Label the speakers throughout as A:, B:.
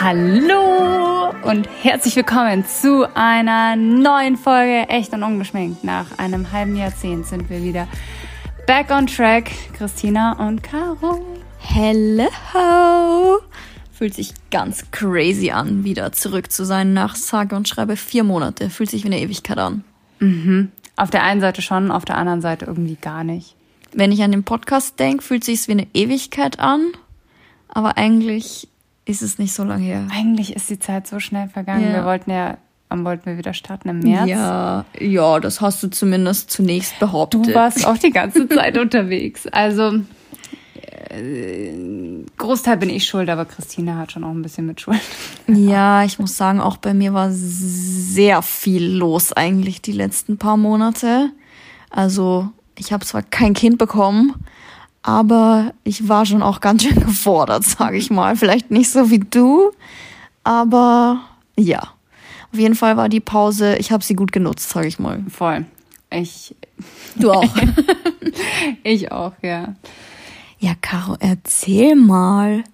A: Hallo und herzlich willkommen zu einer neuen Folge Echt und Ungeschminkt. Nach einem halben Jahrzehnt sind wir wieder back on track. Christina und Caro.
B: Hello! Fühlt sich ganz crazy an, wieder zurück zu sein nach sage und schreibe vier Monate. Fühlt sich wie eine Ewigkeit an.
A: Mhm. Auf der einen Seite schon, auf der anderen Seite irgendwie gar nicht.
B: Wenn ich an den Podcast denke, fühlt sich wie eine Ewigkeit an. Aber eigentlich ist es nicht so lange her.
A: Eigentlich ist die Zeit so schnell vergangen.
B: Ja.
A: Wir wollten ja, wann wollten wir wieder starten? Im März?
B: Ja, ja, das hast du zumindest zunächst behauptet.
A: Du warst auch die ganze Zeit unterwegs. Also äh, Großteil bin ich schuld, aber Christina hat schon auch ein bisschen mit Schuld.
B: Ja, ich muss sagen, auch bei mir war sehr viel los eigentlich die letzten paar Monate. Also ich habe zwar kein Kind bekommen, aber ich war schon auch ganz schön gefordert, sage ich mal. Vielleicht nicht so wie du, aber ja. Auf jeden Fall war die Pause, ich habe sie gut genutzt, sage ich mal.
A: Voll. Ich,
B: Du auch.
A: ich auch, ja.
B: ja, Caro, erzähl mal.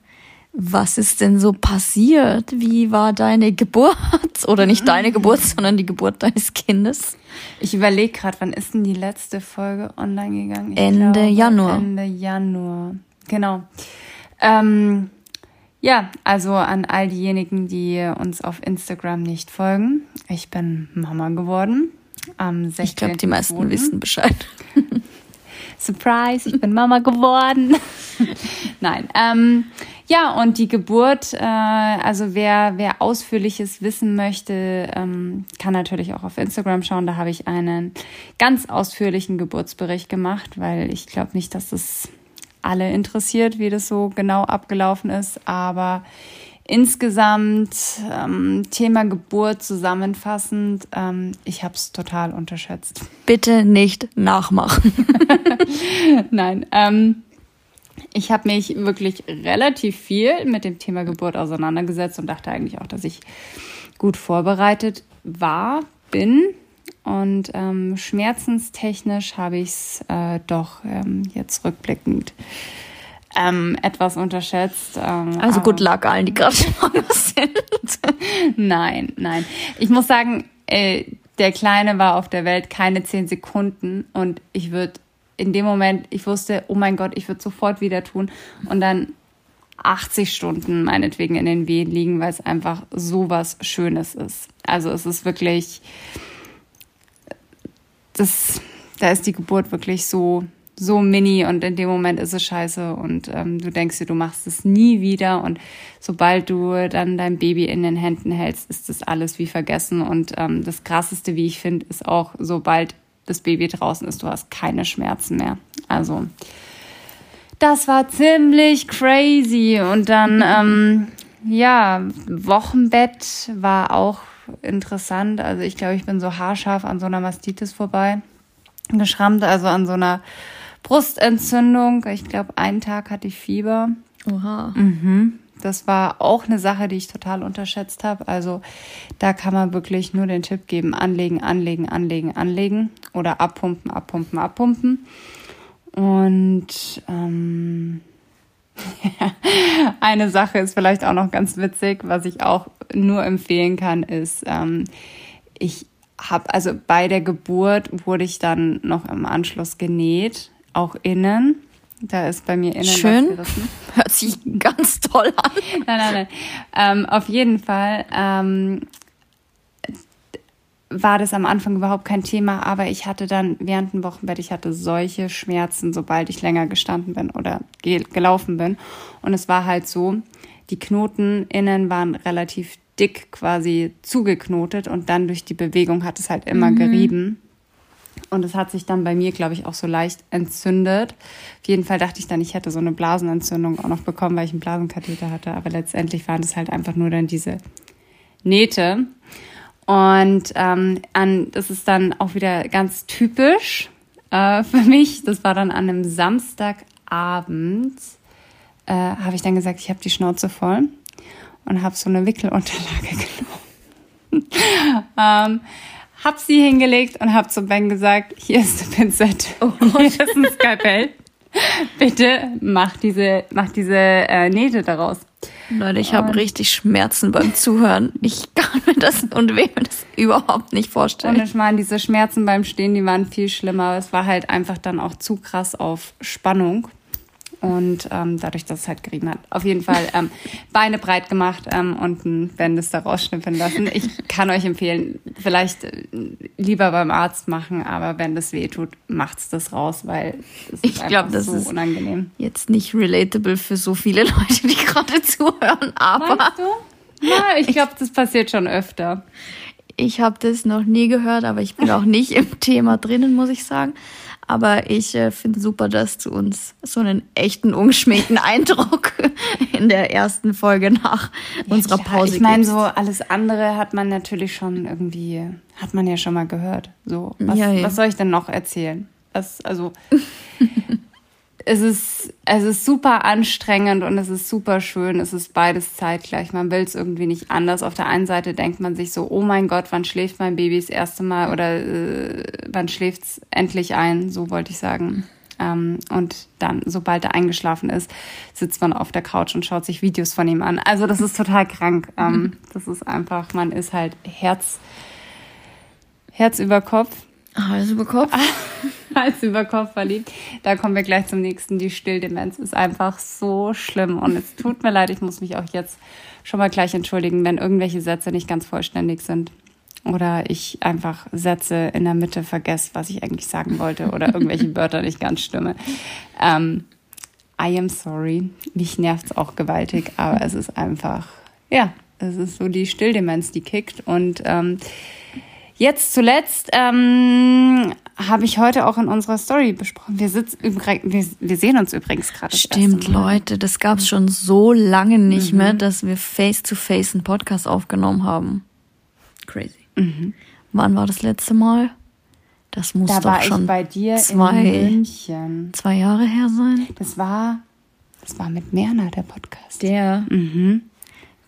B: Was ist denn so passiert? Wie war deine Geburt? Oder nicht deine Geburt, sondern die Geburt deines Kindes?
A: Ich überlege gerade, wann ist denn die letzte Folge online gegangen? Ich
B: Ende Januar.
A: Ende Januar. Genau. Ähm, ja, also an all diejenigen, die uns auf Instagram nicht folgen. Ich bin Mama geworden. Am 16.
B: Ich glaube, die meisten wissen Bescheid.
A: Surprise, ich bin Mama geworden. Nein. Ähm, ja, und die Geburt, äh, also wer, wer Ausführliches wissen möchte, ähm, kann natürlich auch auf Instagram schauen. Da habe ich einen ganz ausführlichen Geburtsbericht gemacht, weil ich glaube nicht, dass es alle interessiert, wie das so genau abgelaufen ist. Aber insgesamt ähm, Thema Geburt zusammenfassend, ähm, ich habe es total unterschätzt.
B: Bitte nicht nachmachen.
A: Nein, ähm, ich habe mich wirklich relativ viel mit dem Thema Geburt auseinandergesetzt und dachte eigentlich auch, dass ich gut vorbereitet war, bin. Und ähm, schmerzenstechnisch habe ich es äh, doch ähm, jetzt rückblickend ähm, etwas unterschätzt. Ähm,
B: Also gut luck allen, die gerade schwanger sind.
A: Nein, nein. Ich muss sagen, äh, der Kleine war auf der Welt keine zehn Sekunden und ich würde in dem Moment, ich wusste, oh mein Gott, ich würde sofort wieder tun und dann 80 Stunden meinetwegen in den Wehen liegen, weil es einfach so was Schönes ist. Also es ist wirklich, das, da ist die Geburt wirklich so, so mini und in dem Moment ist es scheiße und ähm, du denkst dir, du machst es nie wieder und sobald du dann dein Baby in den Händen hältst, ist das alles wie vergessen und ähm, das krasseste, wie ich finde, ist auch, sobald das Baby draußen ist, du hast keine Schmerzen mehr. Also das war ziemlich crazy und dann ähm, ja Wochenbett war auch interessant. Also ich glaube, ich bin so haarscharf an so einer Mastitis vorbei geschrammt, also an so einer Brustentzündung. Ich glaube, einen Tag hatte ich Fieber.
B: Oha.
A: Das war auch eine Sache, die ich total unterschätzt habe. Also da kann man wirklich nur den Tipp geben, anlegen, anlegen, anlegen, anlegen oder abpumpen, abpumpen, abpumpen. Und ähm, eine Sache ist vielleicht auch noch ganz witzig, was ich auch nur empfehlen kann, ist, ähm, ich habe, also bei der Geburt wurde ich dann noch im Anschluss genäht, auch innen. Da ist bei mir innen
B: Schön. Hört sich ganz toll an.
A: Nein, nein, nein. Ähm, auf jeden Fall ähm, war das am Anfang überhaupt kein Thema, aber ich hatte dann während dem Wochenbett, ich hatte solche Schmerzen, sobald ich länger gestanden bin oder ge gelaufen bin. Und es war halt so, die Knoten innen waren relativ dick quasi zugeknotet und dann durch die Bewegung hat es halt immer gerieben. Und es hat sich dann bei mir, glaube ich, auch so leicht entzündet. Auf jeden Fall dachte ich dann, ich hätte so eine Blasenentzündung auch noch bekommen, weil ich einen Blasenkatheter hatte. Aber letztendlich waren das halt einfach nur dann diese Nähte. Und ähm, an, das ist dann auch wieder ganz typisch äh, für mich. Das war dann an einem Samstagabend, äh, habe ich dann gesagt, ich habe die Schnauze voll und habe so eine Wickelunterlage genommen. ähm, hab sie hingelegt und hab zu Ben gesagt, hier ist eine Pinzette, oh hier ist ein Skalpell. Bitte mach diese, mach diese äh, Nähte daraus.
B: Leute, ich habe richtig Schmerzen beim Zuhören. Ich kann mir das und will mir das überhaupt nicht vorstellen.
A: Und ich meine, diese Schmerzen beim Stehen, die waren viel schlimmer. Es war halt einfach dann auch zu krass auf Spannung. Und ähm, dadurch, dass es halt gerieben hat. Auf jeden Fall ähm, Beine breit gemacht ähm, und ein Bändes da rausschnippeln lassen. Ich kann euch empfehlen, vielleicht äh, lieber beim Arzt machen, aber wenn das weh tut, macht's das raus, weil es
B: ich glaube, das so ist unangenehm. Jetzt nicht relatable für so viele Leute, die gerade zuhören, aber. Meinst
A: du? Ja, ich glaube, das passiert schon öfter.
B: Ich habe das noch nie gehört, aber ich bin auch nicht im Thema drinnen, muss ich sagen. Aber ich äh, finde super, dass du uns so einen echten, ungeschminkten Eindruck in der ersten Folge nach ja, unserer klar. Pause
A: Ich meine, so alles andere hat man natürlich schon irgendwie, hat man ja schon mal gehört. So, was, ja, ja. was soll ich denn noch erzählen? Was, also, es ist, es ist super anstrengend und es ist super schön. Es ist beides zeitgleich. Man will es irgendwie nicht anders. Auf der einen Seite denkt man sich so, oh mein Gott, wann schläft mein Baby das erste Mal oder äh, wann schläft es endlich ein? So wollte ich sagen. Ähm, und dann, sobald er eingeschlafen ist, sitzt man auf der Couch und schaut sich Videos von ihm an. Also das ist total krank. Ähm, das ist einfach, man ist halt Herz, Herz über Kopf.
B: Hals über Kopf.
A: Hals über Kopf verliebt. Da kommen wir gleich zum nächsten. Die Stilldemenz ist einfach so schlimm. Und es tut mir leid, ich muss mich auch jetzt schon mal gleich entschuldigen, wenn irgendwelche Sätze nicht ganz vollständig sind. Oder ich einfach Sätze in der Mitte vergesse, was ich eigentlich sagen wollte. Oder irgendwelche Wörter nicht ganz stimme. Ähm, I am sorry. Mich nervt es auch gewaltig, aber es ist einfach, ja, es ist so die Stilldemenz, die kickt. Und ähm, Jetzt zuletzt ähm, habe ich heute auch in unserer Story besprochen. Wir, sitzen wir, wir sehen uns übrigens gerade.
B: Stimmt, das Leute, das gab es schon so lange nicht mhm. mehr, dass wir face-to-face -face einen Podcast aufgenommen haben. Crazy. Mhm. Wann war das letzte Mal? Das muss da doch schon bei dir zwei, in München. zwei Jahre her sein.
A: Das war, das war mit Merna, der Podcast.
B: Der. Mhm.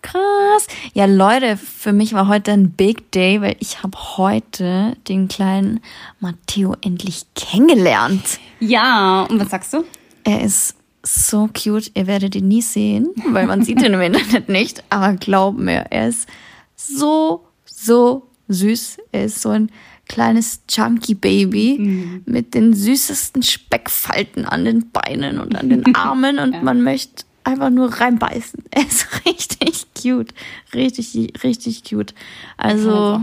B: Krass. Ja, Leute, für mich war heute ein Big Day, weil ich habe heute den kleinen Matteo endlich kennengelernt.
A: Ja, und was sagst du?
B: Er ist so cute. Ihr werdet ihn nie sehen, weil man sieht ihn im Internet nicht. Aber glaub mir, er ist so, so süß. Er ist so ein kleines Chunky Baby mhm. mit den süßesten Speckfalten an den Beinen und an den Armen und ja. man möchte einfach nur reinbeißen. Er ist richtig cute. Richtig, richtig cute. Also.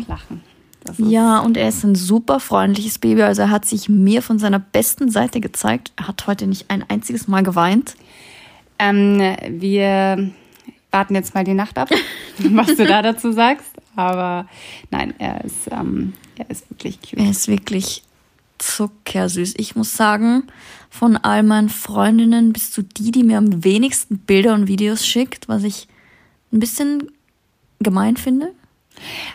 B: Ja, und er ist ein super freundliches Baby. Also er hat sich mir von seiner besten Seite gezeigt. Er hat heute nicht ein einziges Mal geweint.
A: Ähm, wir warten jetzt mal die Nacht ab, was du da dazu sagst. Aber nein, er ist, ähm, er ist wirklich cute.
B: Er ist wirklich zuckersüß. Ich muss sagen, von all meinen Freundinnen bist du die, die mir am wenigsten Bilder und Videos schickt, was ich ein bisschen gemein finde.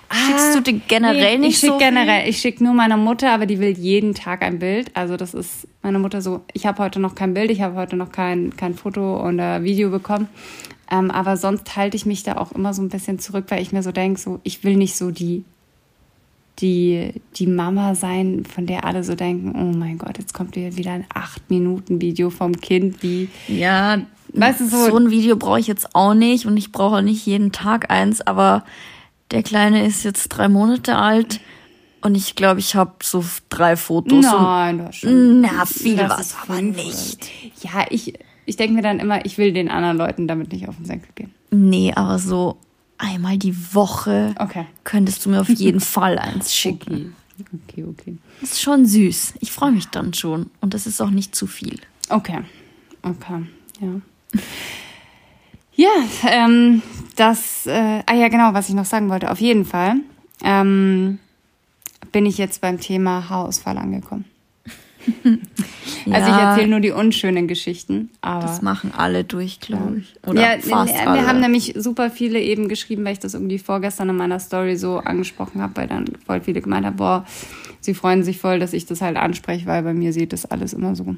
A: Ah, Schickst du die generell nee, nicht ich schick so generell, Ich schicke nur meiner Mutter, aber die will jeden Tag ein Bild. Also das ist meine Mutter so, ich habe heute noch kein Bild, ich habe heute noch kein, kein Foto oder Video bekommen. Ähm, aber sonst halte ich mich da auch immer so ein bisschen zurück, weil ich mir so denke, so, ich will nicht so die die, die Mama sein, von der alle so denken, oh mein Gott, jetzt kommt wieder ein 8-Minuten-Video vom Kind, wie.
B: Ja, weißt du, so, so ein Video brauche ich jetzt auch nicht und ich brauche nicht jeden Tag eins, aber der Kleine ist jetzt drei Monate alt. Und ich glaube, ich habe so drei Fotos. Nein,
A: das schon. Na, viel was, aber nicht. Ja, ich, ich denke mir dann immer, ich will den anderen Leuten damit nicht auf den Senkel gehen.
B: Nee, aber so einmal die Woche okay. könntest du mir auf jeden Fall eins schicken. Okay, okay. okay. Das ist schon süß. Ich freue mich dann schon. Und das ist auch nicht zu viel.
A: Okay. Okay, ja. ja, ähm, das, äh, ah ja, genau, was ich noch sagen wollte. Auf jeden Fall ähm, bin ich jetzt beim Thema Haarausfall angekommen. Ja. Also ich erzähle nur die unschönen Geschichten. Aber
B: das machen alle durch, glaube ich. Oder ja,
A: fast wir alle. haben nämlich super viele eben geschrieben, weil ich das irgendwie vorgestern in meiner Story so angesprochen habe, weil dann voll viele gemeint haben, boah, sie freuen sich voll, dass ich das halt anspreche, weil bei mir sieht das alles immer so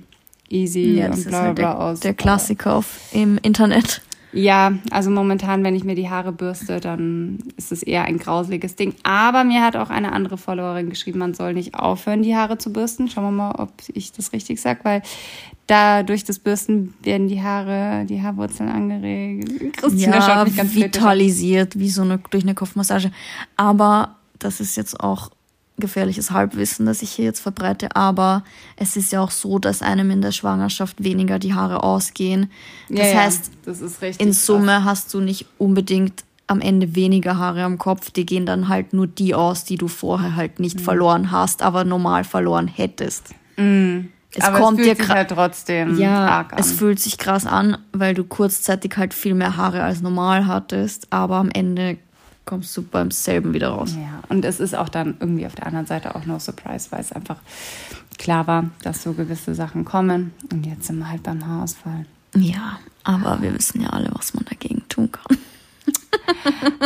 A: easy ja, und bla
B: bla halt der, aus. Der Klassiker auf, im Internet.
A: Ja, also momentan, wenn ich mir die Haare bürste, dann ist es eher ein grauseliges Ding. Aber mir hat auch eine andere Followerin geschrieben, man soll nicht aufhören, die Haare zu bürsten. Schauen wir mal, ob ich das richtig sage, weil da durch das Bürsten werden die Haare, die Haarwurzeln angeregt. Christina
B: ja,
A: schaut mich ganz
B: vitalisiert, wie so eine, durch eine Kopfmassage. Aber das ist jetzt auch gefährliches Halbwissen, das ich hier jetzt verbreite, aber es ist ja auch so, dass einem in der Schwangerschaft weniger die Haare ausgehen. Das
A: Ja, ja,
B: heißt,
A: das ist richtig
B: in
A: krass.
B: Summe hast du nicht unbedingt am Ende weniger Haare am Kopf, die gehen dann halt nur die aus, die du vorher halt nicht
A: Mhm.
B: verloren hast, aber normal verloren hättest. Es
A: Aber
B: kommt
A: es
B: dir
A: fühlt sich
B: gra-
A: halt trotzdem
B: ja,
A: arg an.
B: es fühlt sich krass an, weil du kurzzeitig halt viel mehr Haare als normal hattest, aber am Ende kommst du beim selben wieder raus.
A: Ja, und es ist auch dann irgendwie auf der anderen Seite auch no surprise, weil es einfach klar war, dass so gewisse Sachen kommen. Und jetzt sind wir halt beim Haarausfall.
B: Ja, aber wir wissen ja alle, was man dagegen tun kann.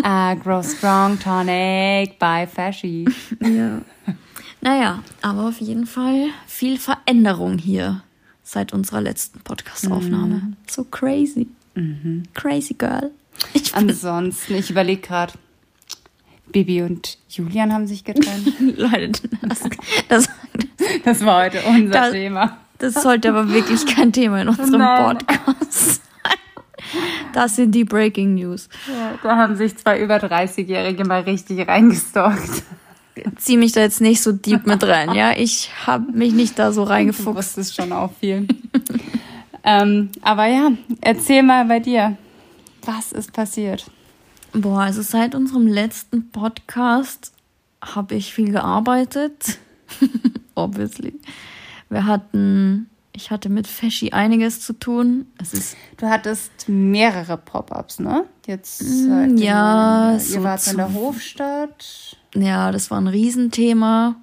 A: Ah, Grow Strong Tonic by Fashy.
B: Ja. Naja, aber auf jeden Fall viel Veränderung hier seit unserer letzten Podcast-Aufnahme. So crazy. Crazy girl. Ich
A: Ansonsten, ich überlege gerade, Bibi und Julian haben sich getrennt.
B: Leute, das, das,
A: Das war heute unser
B: Das-
A: Thema.
B: das sollte aber wirklich kein Thema in unserem
A: Nein.
B: Podcast sein. Das sind die Breaking News.
A: Ja, da haben sich zwei über 30-Jährige mal richtig reingestalkt.
B: Zieh mich da jetzt nicht so deep mit rein, ja? Ich habe mich nicht da so
A: Du
B: reingefuchst.
A: wusstest schon auch viel. ähm, aber ja, erzähl mal bei dir. Was ist passiert?
B: Boah, also seit unserem letzten Podcast habe ich viel gearbeitet. Obviously. Wir hatten, ich hatte mit Feschi einiges zu tun. Es ist
A: Du hattest mehrere Pop-ups, ne? Jetzt
B: Mm,
A: seit dem-
B: ja,
A: ihr
B: so
A: wart in der Hofstadt.
B: Ja, das war ein Riesenthema.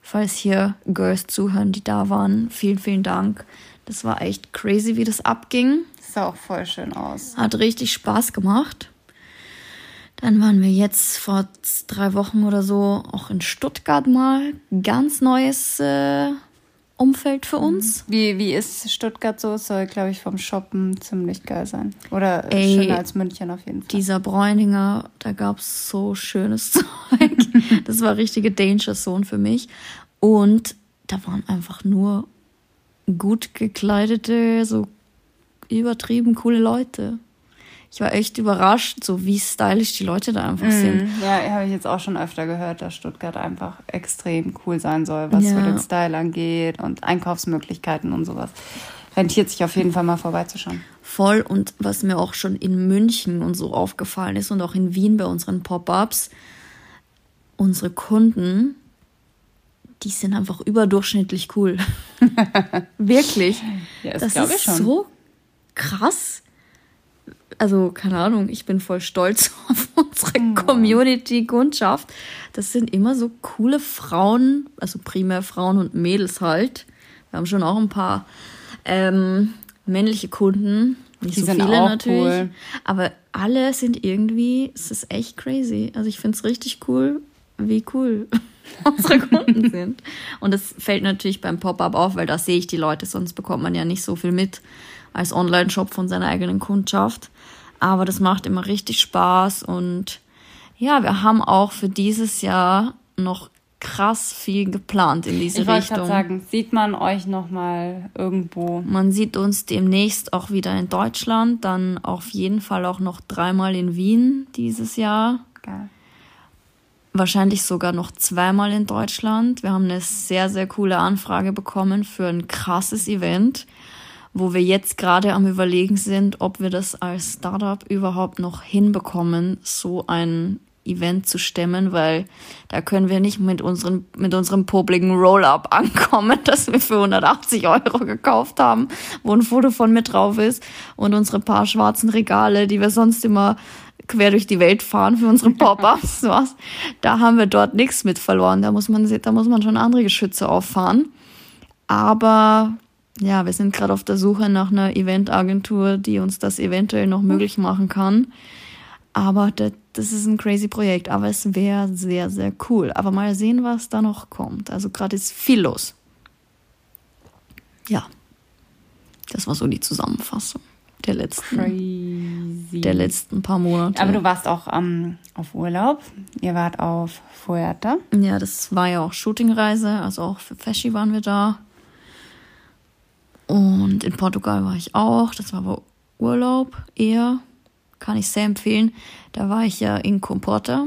B: Falls hier Girls zuhören, die da waren, vielen, vielen Dank. Das war echt crazy, wie das abging.
A: Das sah auch voll schön aus.
B: Hat richtig Spaß gemacht. Dann waren wir jetzt vor drei Wochen oder so auch in Stuttgart mal. Ganz neues äh, Umfeld für uns.
A: Wie, wie ist Stuttgart so? Es soll, glaube ich, vom Shoppen ziemlich geil sein. Oder
B: Ey,
A: schöner als München auf jeden Fall.
B: Dieser Bräuninger, da gab's so schönes Zeug. Das war richtige Danger Zone für mich. Und da waren einfach nur gut gekleidete, so übertrieben coole Leute. Ich war echt überrascht, so wie stylisch die Leute da einfach sind.
A: Mhm. Ja, habe ich jetzt auch schon öfter gehört, dass Stuttgart einfach extrem cool sein soll, was so
B: Ja.
A: den Style angeht und Einkaufsmöglichkeiten und sowas. Rentiert sich auf jeden Fall mal vorbeizuschauen.
B: Voll. Und was mir auch schon in München und so aufgefallen ist und auch in Wien bei unseren Pop-ups, unsere Kunden, die sind einfach überdurchschnittlich cool. Wirklich.
A: Ja, das,
B: Das ist so krass. Also, keine Ahnung, ich bin voll stolz auf unsere Community-Kundschaft. Das sind immer so coole Frauen, also primär Frauen und Mädels halt. Wir haben schon auch ein paar ähm, männliche Kunden. Nicht
A: Die
B: so viele natürlich.
A: cool.
B: Aber alle sind irgendwie, es ist echt crazy. Also ich finde es richtig cool, wie cool unsere Kunden sind. Und das fällt natürlich beim Pop-up auf, weil da sehe ich die Leute, sonst bekommt man ja nicht so viel mit als Online-Shop von seiner eigenen Kundschaft. Aber das macht immer richtig Spaß und ja, wir haben auch für dieses Jahr noch krass viel geplant in diese
A: Ich
B: Richtung.
A: gerade sagen, sieht man euch noch mal irgendwo?
B: Man sieht uns demnächst auch wieder in Deutschland, dann auf jeden Fall auch noch dreimal in Wien dieses Jahr.
A: Geil.
B: Wahrscheinlich sogar noch zweimal in Deutschland. Wir haben eine sehr, sehr coole Anfrage bekommen für ein krasses Event, wo wir jetzt gerade am Überlegen sind, ob wir das als Startup überhaupt noch hinbekommen, so ein Event zu stemmen, weil da können wir nicht mit, unseren, mit unserem popligen Roll-Up ankommen, das wir für 180 Euro gekauft haben, wo ein Foto von mir drauf ist und unsere paar schwarzen Regale, die wir sonst immer quer durch die Welt fahren für unsere Pop-ups, was. Da haben wir dort nichts mit verloren. Da muss man, da muss man schon andere Geschütze auffahren. Aber ja, wir sind gerade auf der Suche nach einer Eventagentur, die uns das eventuell noch möglich machen kann. Aber das, das ist ein crazy Projekt. Aber es wäre sehr, sehr cool. Aber mal sehen, was da noch kommt. Also gerade ist viel los. Ja, das war so die Zusammenfassung. der letzten,
A: Crazy.
B: der letzten paar Monate.
A: Aber du warst auch ähm, auf Urlaub. Ihr wart auf Fuerte.
B: Ja, das war ja auch Shootingreise, also auch für Feschi waren wir da. Und in Portugal war ich auch. Das war aber Urlaub eher. Kann ich sehr empfehlen. Da war ich ja in Comporta.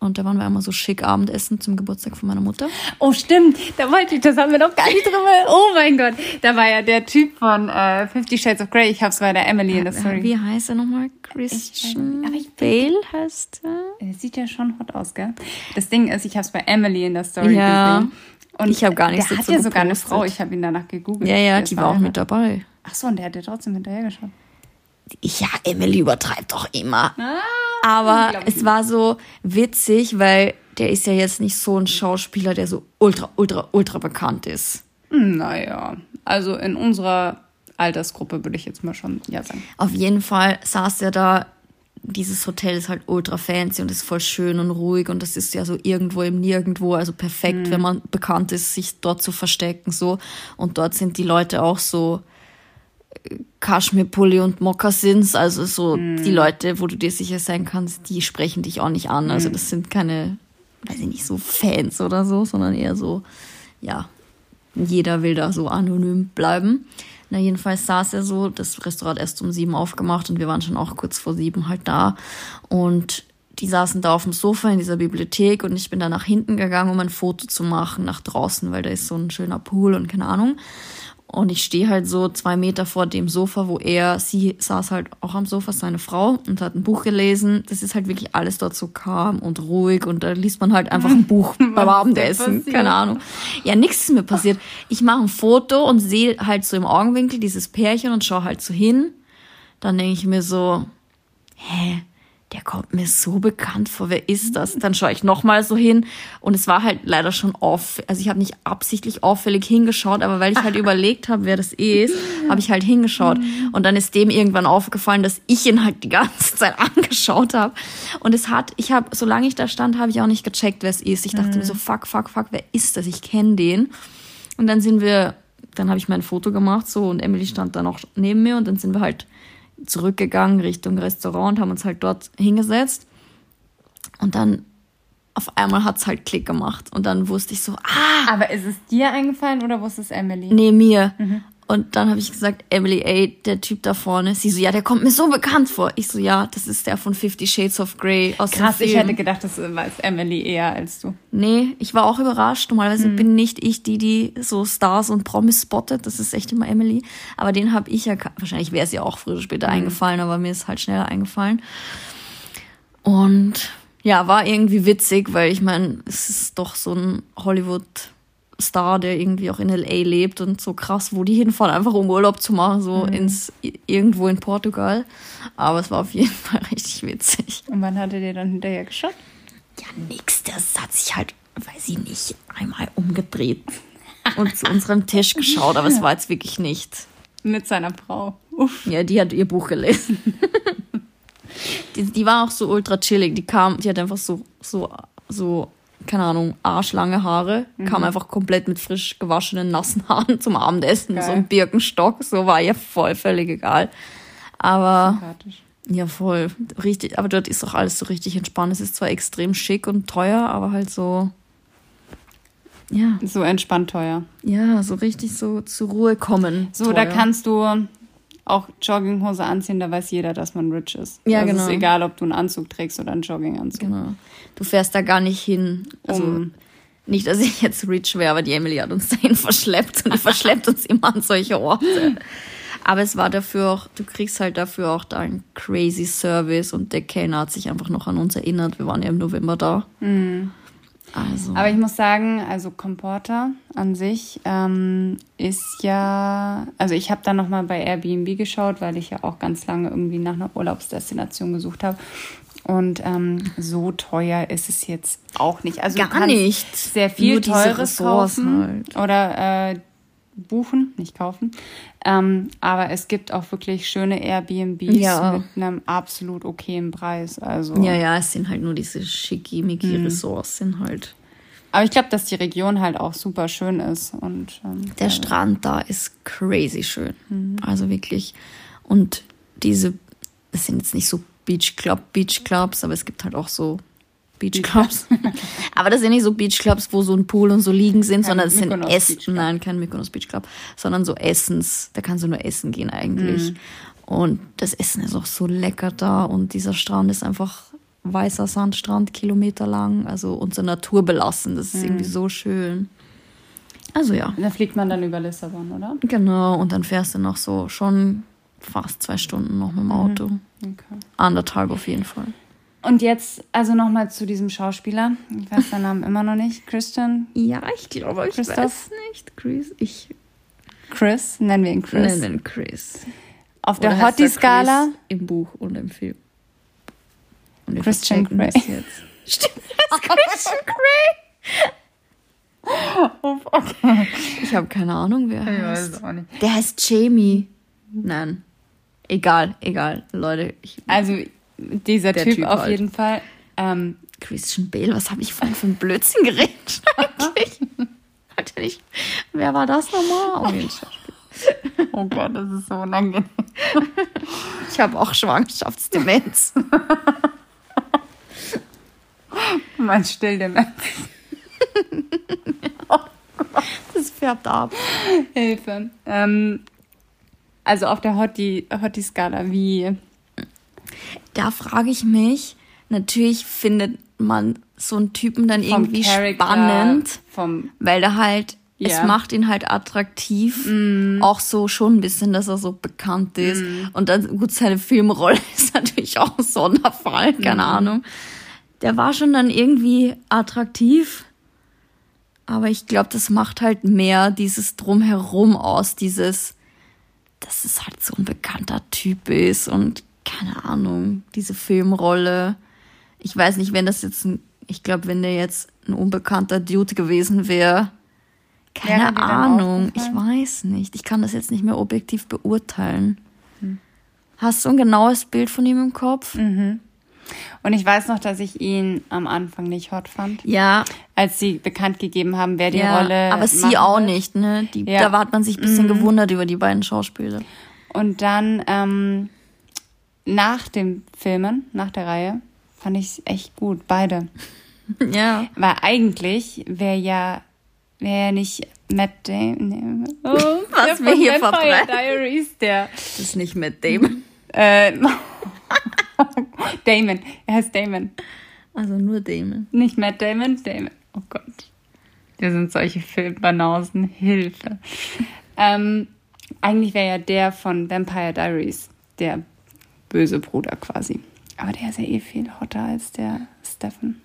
B: Und da waren wir einmal so schick Abendessen zum Geburtstag von meiner Mutter.
A: Oh, stimmt. Da wollte ich, das haben wir noch gar nicht drüber. Oh mein Gott. Da war ja der Typ von äh, Fifty Shades of Grey. Ich hab's bei der Emily in der Story.
B: Wie heißt er nochmal? Christian
A: aber ich-
B: Bale heißt er?
A: Der sieht ja schon hot aus, gell? Das Ding ist, ich hab's bei Emily in der Story
B: Ja.
A: gesehen. Und
B: Ich hab gar nichts
A: Der hat
B: dazu
A: ja sogar eine. Frau. Ich habe ihn danach gegoogelt.
B: Ja, ja, die war auch mit dabei.
A: Ach so, und der hat ja trotzdem hinterhergeschaut.
B: Ja, Emily übertreibt doch immer.
A: Ah,
B: Aber es war so witzig, weil der ist ja jetzt nicht so ein Schauspieler, der so ultra, ultra, ultra bekannt ist.
A: Hm, Naja, also in unserer Altersgruppe würde ich jetzt mal schon ja sagen.
B: Auf jeden Fall saß er da. Dieses Hotel ist halt ultra fancy und ist voll schön und ruhig und das ist ja so irgendwo im Nirgendwo, also perfekt, wenn man bekannt ist, sich dort zu verstecken so. Und dort sind die Leute auch so äh, Kaschmirpulli und Mokassins, also so die Leute, wo du dir sicher sein kannst, die sprechen dich auch nicht an. Also das sind keine, weiß ich nicht, so Fans oder so, sondern eher so, ja, jeder will da so anonym bleiben. Na, jedenfalls saß er so, das Restaurant erst um sieben aufgemacht und wir waren schon auch kurz vor sieben halt da. Und die saßen da auf dem Sofa in dieser Bibliothek und ich bin da nach hinten gegangen, um ein Foto zu machen, nach draußen, weil da ist so ein schöner Pool und keine Ahnung. Und ich stehe halt so zwei Meter vor dem Sofa, wo er, sie saß halt auch am Sofa, seine Frau, und hat ein Buch gelesen. Das ist halt wirklich alles dort so calm und ruhig und da liest man halt einfach ein Buch beim Abendessen. Keine Ahnung. Ja, nichts ist mir passiert. Ich mache ein Foto und sehe halt so im Augenwinkel dieses Pärchen und schaue halt so hin. Dann denke ich mir so, hä, der kommt mir so bekannt vor, wer ist das? Dann schaue ich nochmal so hin und es war halt leider schon off. Also ich habe nicht absichtlich auffällig hingeschaut, aber weil ich halt überlegt habe, wer das ist, habe ich halt hingeschaut. Und dann ist dem irgendwann aufgefallen, dass ich ihn halt die ganze Zeit angeschaut habe. Und es hat, ich habe, solange ich da stand, habe ich auch nicht gecheckt, wer es ist. Ich dachte mir so, fuck, fuck, fuck, wer ist das? Ich kenne den. Und dann sind wir, dann habe ich mein Foto gemacht so und Emily stand dann auch neben mir und dann sind wir halt zurückgegangen Richtung Restaurant und haben uns halt dort hingesetzt. Und dann auf einmal hat's halt Klick gemacht. Und dann wusste ich so, ah,
A: Aber ist es dir eingefallen oder wusste es Emily?
B: nee, mir. Und dann habe ich gesagt, Emily, ey, der Typ da vorne. Sie so, ja, der kommt mir so bekannt vor. Ich so, ja, das ist der von Fifty Shades of Grey aus
A: Krass,
B: dem
A: ich
B: Film.
A: hätte gedacht, das weiß Emily eher als du.
B: Nee, ich war auch überrascht. Normalerweise bin nicht ich die, die so Stars und Promis spottet. Das ist echt immer Emily. Aber den habe ich ja, wahrscheinlich wäre es ja auch früher oder später eingefallen, aber mir ist halt schneller eingefallen. Und ja, war irgendwie witzig, weil ich meine, es ist doch so ein Hollywood-Star, der irgendwie auch in L.A. lebt und so krass, wo die hinfahren, einfach um Urlaub zu machen, so ins irgendwo in Portugal. Aber es war auf jeden Fall richtig witzig.
A: Und wann hattet ihr dann hinterher geschaut?
B: Ja, nix, das hat sich halt, weiß ich nicht, einmal umgedreht und zu unserem Tisch geschaut, aber es war jetzt wirklich nicht.
A: Mit seiner Frau. Uff.
B: Ja, die hat ihr Buch gelesen. die, die war auch so ultra chillig. Die kam, die hat einfach so, so, so, keine Ahnung, arschlange Haare, kam einfach komplett mit frisch gewaschenen, nassen Haaren zum Abendessen,
A: Geil.
B: so ein Birkenstock, so war ihr voll völlig egal. Aber ja, voll. Richtig, aber dort ist auch alles so richtig entspannt. Es ist zwar extrem schick und teuer, aber halt so. Ja,
A: So entspannt teuer.
B: ja, so richtig so zur Ruhe kommen.
A: So, da
B: teuer.
A: kannst du auch Jogginghose anziehen, da weiß jeder, dass man rich ist.
B: Ja,
A: also
B: genau.
A: Es ist egal, ob du einen Anzug trägst oder einen Jogginganzug.
B: Genau. Du fährst da gar nicht hin. Also,
A: Um-
B: nicht, dass ich jetzt rich wäre, aber die Emily hat uns dahin verschleppt und die verschleppt uns immer an solche Orte. Aber es war dafür auch, du kriegst halt dafür auch da einen crazy Service und der Kellner hat sich einfach noch an uns erinnert. Wir waren ja im November da. Also.
A: Aber ich muss sagen, also Comporter an sich ähm, ist ja, also ich habe dann noch mal bei Airbnb geschaut, weil ich ja auch ganz lange irgendwie nach einer Urlaubsdestination gesucht habe. Und ähm, so teuer ist es jetzt auch nicht. Also
B: Gar nicht.
A: Sehr viel
B: Nur
A: Teures kaufen
B: halt.
A: oder äh, buchen, nicht kaufen. Ähm, aber es gibt auch wirklich schöne Airbnbs
B: Ja.
A: mit einem absolut okayen Preis. Also
B: ja, ja, es sind halt nur diese schickimicki Ressorts, sind halt.
A: Aber ich glaube, dass die Region halt auch super schön ist. Und ähm,
B: Der Strand da ist crazy schön. Also wirklich. Und diese, das sind jetzt nicht so Beach Club, Beach Clubs, aber es gibt halt auch so Beach Clubs. aber das sind nicht so Beach Clubs, wo so ein Pool und so liegen sind, kein sondern es sind Essen, nein, kein Mykonos Beach Club, sondern so Essens, da kannst du nur essen gehen eigentlich. Mhm. Und das Essen ist auch so lecker da und dieser Strand ist einfach weißer Sandstrand, Kilometer lang, also unsere Natur belassen. Das ist mhm. irgendwie so schön. Also ja.
A: Da fliegt man dann über Lissabon, oder?
B: Genau, und dann fährst du noch so schon fast zwei Stunden noch mit dem mhm. Auto. Okay. Anderthalb auf jeden Fall.
A: Und jetzt also nochmal zu diesem Schauspieler. Ich weiß seinen Namen immer noch nicht. Christian?
B: Ja, ich glaube, ich Christoph? weiß nicht. Chris, ich.
A: Chris? Nennen wir ihn Chris.
B: Nennen ihn Chris.
A: Auf der Hottie-Skala?
B: Im Buch und im Film.
A: Und Christian Grey.
B: Stimmt, das ist Christian Grey. okay. Ich habe keine Ahnung, wer
A: ich heißt. Weiß auch nicht.
B: Der heißt Jamie. Nein. Egal, egal, Leute.
A: Ich, also dieser typ, typ, auf halt. jeden Fall. Ähm,
B: Christian Bale, was habe ich vorhin für einen Blödsinn geredet eigentlich? Hatte nicht. Wer war das nochmal?
A: Oh, oh Gott, das ist so unangenehm.
B: Ich habe auch Schwangerschaftsdemenz.
A: Du meinst Stilldemenz.
B: das färbt ab.
A: Hilfe. Ähm, also auf der Hottie-Skala, wie?
B: Da frage ich mich, natürlich findet man so einen Typen dann irgendwie Charakter, spannend, vom, weil er halt, yeah. es macht ihn halt attraktiv, mm. auch so schon ein bisschen, dass er so bekannt ist. Mm. Und dann, gut, seine Filmrolle ist natürlich auch ein Sonderfall, keine mm. Ahnung. Der war schon dann irgendwie attraktiv. Aber ich glaube, das macht halt mehr dieses Drumherum aus, dieses, dass es halt so ein bekannter Typ ist und keine Ahnung, diese Filmrolle. Ich weiß nicht, wenn das jetzt ein, ich glaube, wenn der jetzt ein unbekannter Dude gewesen wäre, keine Ahnung, ich weiß nicht. Ich kann das jetzt nicht mehr objektiv beurteilen. Hm. Hast du ein genaues Bild von ihm im Kopf?
A: Mhm. Und ich weiß noch, dass ich ihn am Anfang nicht hot fand.
B: Ja.
A: Als sie bekannt gegeben haben, wer die ja, Rolle.
B: Aber sie auch wird. nicht, ne? Die, ja. Da hat man sich ein bisschen mhm. gewundert über die beiden Schauspieler.
A: Und dann ähm, nach dem Filmen, nach der Reihe, fand ich es echt gut, beide.
B: Ja.
A: Weil eigentlich wäre ja, wäre ja nicht Matt Damon. Oh,
B: was wir hier verbrennen.
A: Diaries, der.
B: Das ist nicht Matt Damon.
A: Äh, Damon. Er heißt Damon.
B: Also nur Damon.
A: Nicht Matt Damon, Damon. Oh Gott. Wir sind solche Filmbanausen. Hilfe. ähm, eigentlich wäre ja der von Vampire Diaries der böse Bruder quasi. Aber der ist ja eh viel hotter als der Stefan.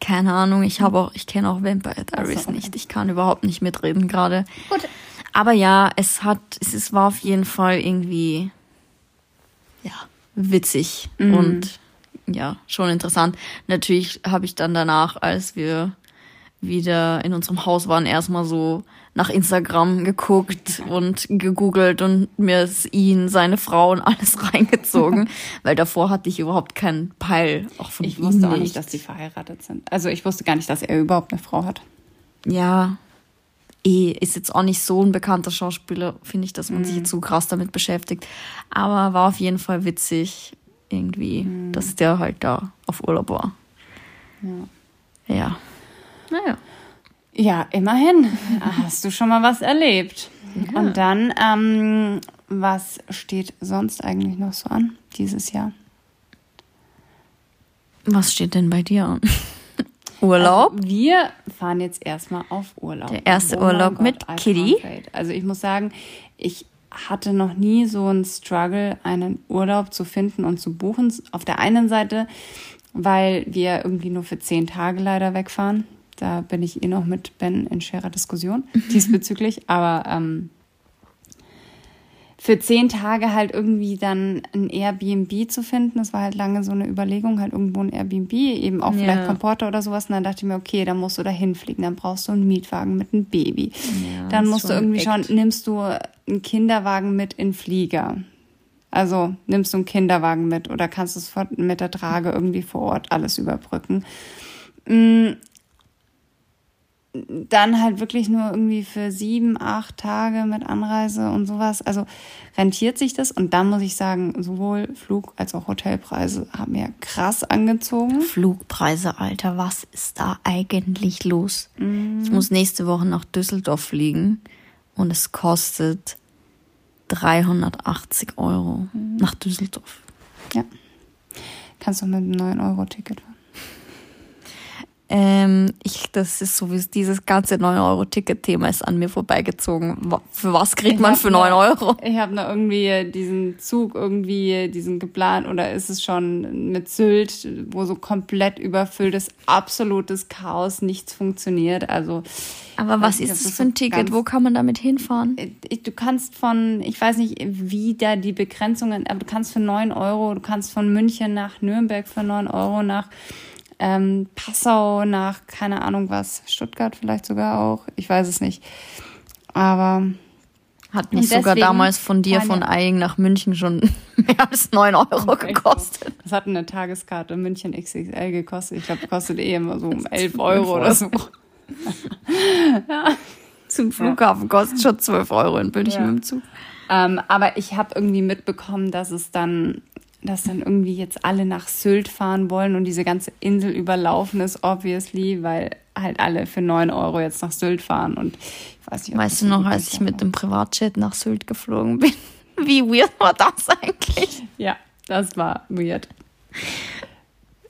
B: Keine Ahnung, ich habe auch, ich kenne auch Vampire Diaries so, okay. nicht. Ich kann überhaupt nicht mitreden gerade. Gut. Aber ja, es hat, es, es war auf jeden Fall irgendwie, ja, witzig mhm. und ja, schon interessant. Natürlich habe ich dann danach, als wir wieder in unserem Haus waren, erstmal so nach Instagram geguckt und gegoogelt und mir ihn, seine Frau und alles reingezogen, weil davor hatte ich überhaupt keinen Peil.
A: Auch von ich wusste auch nicht, dass sie verheiratet sind. Also ich wusste gar nicht, dass er überhaupt eine Frau hat.
B: Ja, eh, ist jetzt auch nicht so ein bekannter Schauspieler, finde ich, dass man mhm. sich jetzt so krass damit beschäftigt. Aber war auf jeden Fall witzig, irgendwie, mhm. dass der halt da auf Urlaub war.
A: Ja.
B: Ja. Naja.
A: Ja, immerhin hast du schon mal was erlebt. Ja. Und dann, ähm, was steht sonst eigentlich noch so an dieses Jahr?
B: Was steht denn bei dir an? Urlaub?
A: Also wir fahren jetzt erstmal auf Urlaub.
B: Der erste oh Urlaub Gott, mit Kitty.
A: Also ich muss sagen, ich hatte noch nie so einen Struggle, einen Urlaub zu finden und zu buchen. Auf der einen Seite, weil wir irgendwie nur für zehn Tage leider wegfahren. Da bin ich eh noch mit Ben in schwerer Diskussion diesbezüglich. Aber ähm, für zehn Tage halt irgendwie dann ein Airbnb zu finden. Das war halt lange so eine Überlegung, halt irgendwo ein Airbnb, eben auch vielleicht ja. Porter oder sowas. Und dann dachte ich mir, okay, dann musst du da hinfliegen, dann brauchst du einen Mietwagen mit einem Baby. Ja, dann musst du irgendwie schauen, nimmst du einen Kinderwagen mit in Flieger. Also nimmst du einen Kinderwagen mit oder kannst du es mit der Trage irgendwie vor Ort alles überbrücken. Mm. dann halt wirklich nur irgendwie für sieben, acht Tage mit Anreise und sowas. Also rentiert sich das. Und dann muss ich sagen, sowohl Flug- als auch Hotelpreise haben mir krass angezogen.
B: Flugpreise, Alter, was ist da eigentlich los?
A: Mhm.
B: Ich muss nächste Woche nach Düsseldorf fliegen und es kostet 380 Euro
A: Mhm.
B: nach Düsseldorf.
A: Ja. Kannst du mit einem 9-Euro-Ticket fahren.
B: Ähm, ich, das ist so wie dieses ganze 9-Euro-Ticket-Thema ist an mir vorbeigezogen. Für was kriegt man
A: Ich
B: für 9
A: noch-
B: Euro?
A: Ich habe noch irgendwie diesen Zug irgendwie, diesen geplant oder ist es schon mit Sylt, wo so komplett überfüllt ist, absolutes Chaos, nichts funktioniert. Also
B: Aber was
A: nicht,
B: ist das für ein Ticket? Wo kann man damit hinfahren?
A: ich- du kannst von, ich weiß nicht, wie da die Begrenzungen, aber du kannst für 9 Euro, du kannst von München nach Nürnberg für 9 Euro, nach ähm, Passau, nach keine Ahnung was, Stuttgart vielleicht sogar auch, ich weiß es nicht. Aber
B: Hat
A: Und
B: sogar damals von dir von
A: ja-
B: Eying nach München schon mehr als 9 Euro gekostet.
A: Das hat eine Tageskarte München XXL gekostet. Ich glaube, kostet eh immer so um 11 Euro oder so.
B: Zum Flughafen kostet schon 12 Euro in München
A: Ja.
B: mit dem Zug.
A: Ähm, aber ich habe irgendwie mitbekommen, dass es dann, dass dann irgendwie jetzt alle nach Sylt fahren wollen und diese ganze Insel überlaufen ist, obviously, weil halt alle für 9 Euro jetzt nach Sylt fahren. Und ich weiß nicht,
B: Weißt du noch, als ich mit dem Privatjet nach Sylt geflogen bin? Wie weird war das eigentlich?
A: Ja, das war weird.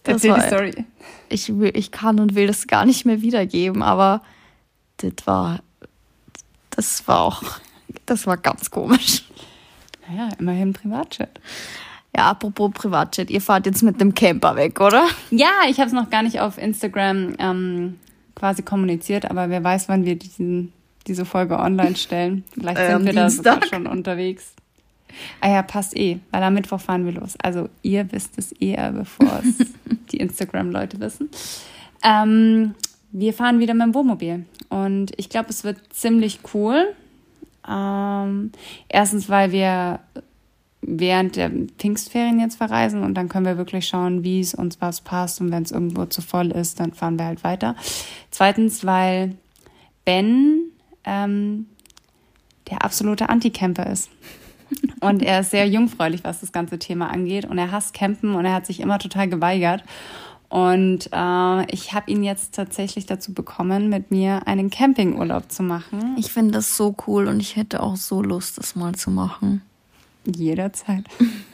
B: Das
A: Erzähl
B: war-
A: die Story.
B: Ich, will, ich kann und will das gar nicht mehr wiedergeben, aber das war, das war auch, das war ganz komisch.
A: Naja, immerhin Privatjet.
B: Ja, apropos Privatjet, ihr fahrt jetzt mit dem Camper weg, oder?
A: Ja, ich habe es noch gar nicht auf Instagram ähm, quasi kommuniziert, aber wer weiß, wann wir diesen, diese Folge online stellen. Vielleicht
B: Äh,
A: sind
B: am
A: wir da
B: Dienstag.
A: schon unterwegs. Ah ja, passt eh, weil am Mittwoch fahren wir los. Also ihr wisst es eher, bevor es die Instagram-Leute wissen. Ähm, wir fahren wieder mit dem Wohnmobil und ich glaube, es wird ziemlich cool. Ähm, erstens, weil wir während der Pfingstferien jetzt verreisen und dann können wir wirklich schauen, wie es uns was passt und wenn es irgendwo zu voll ist, dann fahren wir halt weiter. Zweitens, weil Ben ähm, der absolute Anti-Camper ist. Und er ist sehr jungfräulich, was das ganze Thema angeht. Und er hasst Campen und er hat sich immer total geweigert. Und äh, ich habe ihn jetzt tatsächlich dazu bekommen, mit mir einen Campingurlaub zu machen.
B: Ich finde das so cool und ich hätte auch so Lust, das mal zu machen.
A: Jederzeit.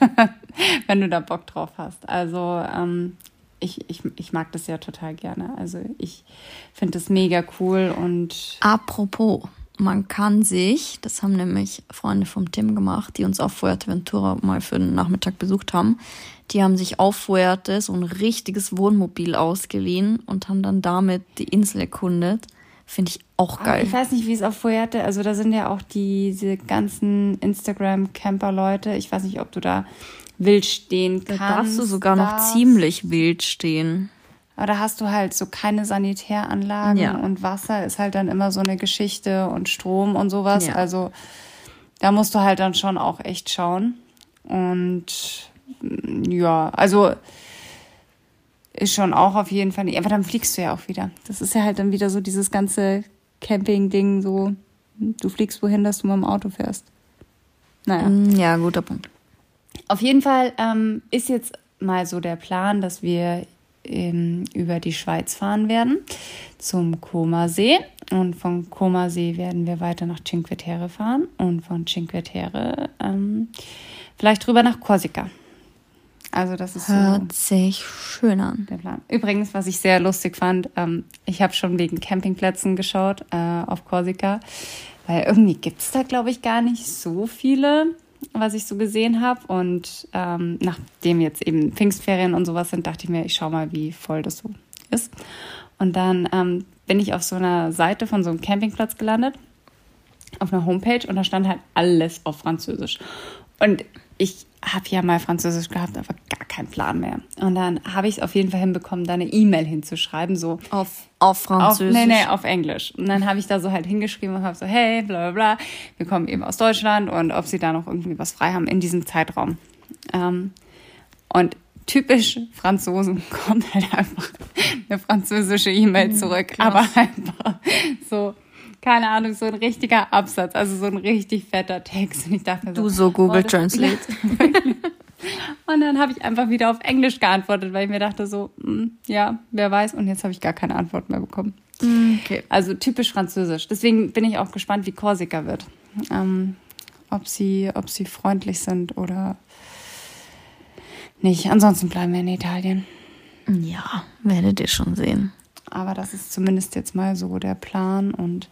A: Wenn du da Bock drauf hast. Also ähm, ich, ich, ich mag das ja total gerne. Also ich finde das mega cool und
B: Apropos, man kann sich, das haben nämlich Freunde vom Tim gemacht, die uns auf Fuerteventura mal für den Nachmittag besucht haben, die haben sich auf Fuerte so ein richtiges Wohnmobil ausgeliehen und haben dann damit die Insel erkundet. Finde ich auch geil.
A: Ich weiß nicht, wie es auf Fuerte, also da sind ja auch diese ganzen Instagram-Camper-Leute. Ich weiß nicht, ob du da wild stehen
B: Da
A: kannst.
B: darfst du sogar noch
A: darfst.
B: ziemlich wild stehen.
A: Aber da hast du halt so keine Sanitäranlagen
B: Ja.
A: und Wasser ist halt dann immer so eine Geschichte und Strom und sowas.
B: Ja.
A: Also da musst du halt dann schon auch echt schauen. Und ja, also ist schon auch auf jeden Fall nicht. Aber dann fliegst du ja auch wieder. Das ist ja halt dann wieder so dieses ganze Camping-Ding, so du fliegst wohin, dass du mit dem Auto fährst. Naja.
B: Mm, Ja, guter Punkt.
A: Auf jeden Fall ähm, ist jetzt mal so der Plan, dass wir ähm, über die Schweiz fahren werden zum Comasee. Und von Comasee werden wir weiter nach Cinque Terre fahren und von Cinque Terre ähm, vielleicht rüber nach Korsika. Also das ist so
B: Hört sich schön an.
A: der Plan. Übrigens, was ich sehr lustig fand, ähm, ich habe schon wegen Campingplätzen geschaut äh, auf Korsika, weil irgendwie gibt es da, glaube ich, gar nicht so viele, was ich so gesehen habe. Und ähm, nachdem jetzt eben Pfingstferien und sowas sind, dachte ich mir, ich schau mal, wie voll das so ist. Und dann ähm, bin ich auf so einer Seite von so einem Campingplatz gelandet, auf einer Homepage, und da stand halt alles auf Französisch. Und ich habe ja mal Französisch gehabt, aber gar keinen Plan mehr. Und dann habe ich es auf jeden Fall hinbekommen, da eine E-Mail hinzuschreiben, so
B: Auf, auf
A: auf,
B: Französisch.
A: nee, nee, auf Englisch. Und dann habe ich da so halt hingeschrieben und habe so, hey, bla bla bla, wir kommen eben aus Deutschland und ob sie da noch irgendwie was frei haben in diesem Zeitraum. Ähm, und typisch Franzosen kommt halt einfach eine französische E-Mail
B: Mhm,
A: zurück, aber einfach so, keine Ahnung, so ein richtiger Absatz, also so ein richtig fetter Text. Und ich dachte
B: Du so Google
A: das-
B: Translate.
A: Und dann habe ich einfach wieder auf Englisch geantwortet, weil ich mir dachte so, hm, ja, wer weiß. Und jetzt habe ich gar keine Antwort mehr bekommen.
B: Okay.
A: Also typisch französisch. Deswegen bin ich auch gespannt, wie Korsika wird. Ähm, ob, sie, ob sie freundlich sind oder nicht. Ansonsten bleiben wir in Italien.
B: Ja, werdet ihr schon sehen.
A: Aber das ist zumindest jetzt mal so der Plan. Und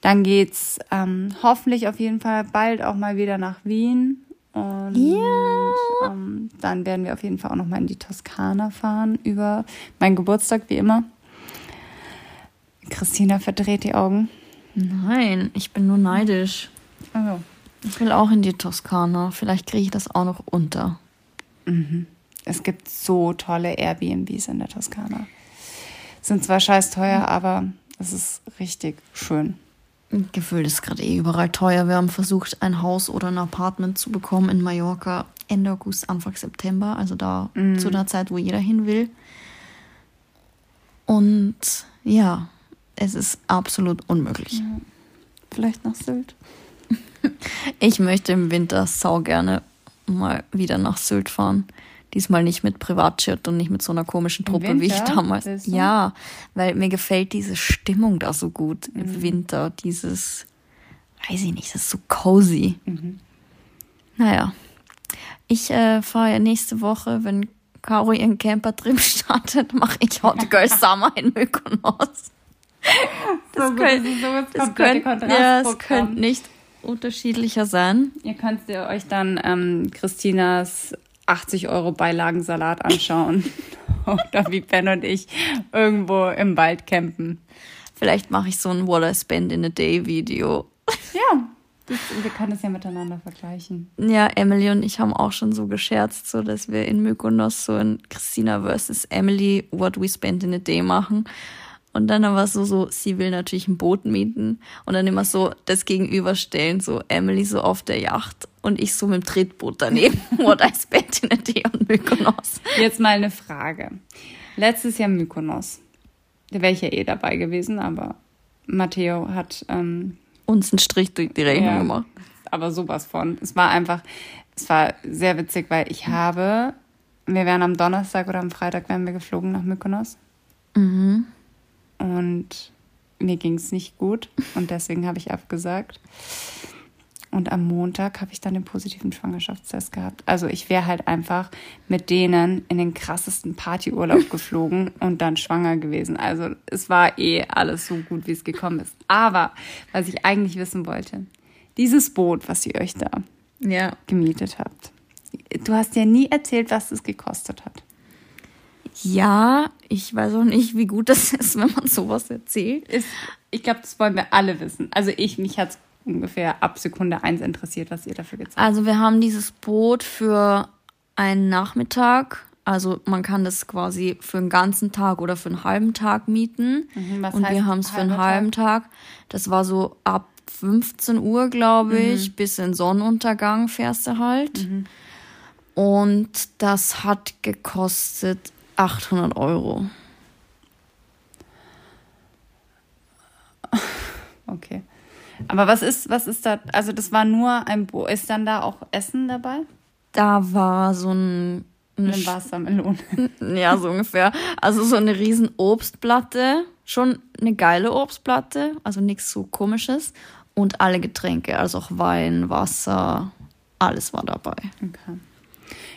A: dann geht's ähm, hoffentlich auf jeden Fall bald auch mal wieder nach Wien. Und ähm, dann werden wir auf jeden Fall auch noch mal in die Toskana fahren über meinen Geburtstag, wie immer. Christina verdreht die Augen.
B: Nein, ich bin nur neidisch.
A: Also,
B: Ich will auch in die Toskana. Vielleicht kriege ich das auch noch unter.
A: es gibt so tolle Airbnbs in der Toskana. Sind zwar scheiß teuer, aber es ist richtig schön.
B: Gefühlt ist gerade eh überall teuer. Wir haben versucht, ein Haus oder ein Apartment zu bekommen in Mallorca Ende August, Anfang September. Also da zu der Zeit, wo jeder hin will. Und ja, es ist absolut unmöglich.
A: Vielleicht nach Sylt.
B: Ich möchte im Winter sau gerne mal wieder nach Sylt fahren. Diesmal nicht mit Privatjet und nicht mit so einer komischen Truppe wie ich damals.
A: du?
B: Ja, weil mir gefällt diese Stimmung da so gut
A: Mhm.
B: im Winter. Dieses, weiß ich nicht, das ist so cozy.
A: Mhm.
B: Naja, ich äh, fahre ja nächste Woche, wenn Caro ihren Camper-Trip startet, mache ich Hot Girl Summer in Mykonos.
A: Das,
B: könnte-
A: das,
B: Das könnte ja, es könnte nicht unterschiedlicher sein.
A: Ihr könnt ihr euch dann ähm, Christinas 80 Euro Beilagensalat anschauen. Oder wie Ben und ich irgendwo im Wald campen.
B: Vielleicht mache ich so ein What I Spend in a Day Video.
A: Ja, das, wir können das ja miteinander vergleichen.
B: Ja, Emily und ich haben auch schon so gescherzt, so dass wir in Mykonos so ein Christina versus Emily What We Spend in a Day machen. Und dann aber so, so, sie will natürlich ein Boot mieten und dann immer so das Gegenüberstellen, so Emily so auf der Yacht und ich so mit dem Tretboot daneben. What I spent in a day on Mykonos.
A: Jetzt mal eine Frage. Letztes Jahr Mykonos. Da wäre ich ja eh dabei gewesen, aber Matteo hat ähm,
B: Uns einen Strich durch die Rechnung
A: Ja.
B: gemacht.
A: aber sowas von. Es war einfach, es war sehr witzig, weil ich habe, wir wären am Donnerstag oder am Freitag wären wir geflogen nach Mykonos.
B: Mhm.
A: Und mir ging es nicht gut und deswegen habe ich abgesagt. Und am Montag habe ich dann den positiven Schwangerschaftstest gehabt. Also ich wäre halt einfach mit denen in den krassesten Partyurlaub geflogen und dann schwanger gewesen. Also es war eh alles so gut, wie es gekommen ist. Aber was ich eigentlich wissen wollte, dieses Boot, was ihr euch da
B: Ja.
A: gemietet habt, du hast ja nie erzählt, was es gekostet hat.
B: Ja, ich weiß auch nicht, wie gut das ist, wenn man sowas erzählt.
A: ist, ich glaube, das wollen wir alle wissen. Also ich, mich hat es ungefähr ab Sekunde eins interessiert, was ihr dafür gezahlt habt.
B: Also wir haben dieses Boot für einen Nachmittag. Also man kann das quasi für einen ganzen Tag oder für einen halben Tag mieten.
A: Mhm,
B: Und wir haben es für einen halben Tag. Das war so ab 15 Uhr, glaube ich, bis in Sonnenuntergang fährst du halt. Und das hat gekostet 800 Euro.
A: Okay. Aber was ist, was ist da, also das war nur ein Bo ist dann da auch Essen dabei?
B: Da war so ein, eine
A: Eine Wassermelone.
B: Ja, so ungefähr. Also so eine riesen Obstplatte, schon eine geile Obstplatte, also nichts so komisches. Und alle Getränke, also auch Wein, Wasser, alles war dabei.
A: Okay.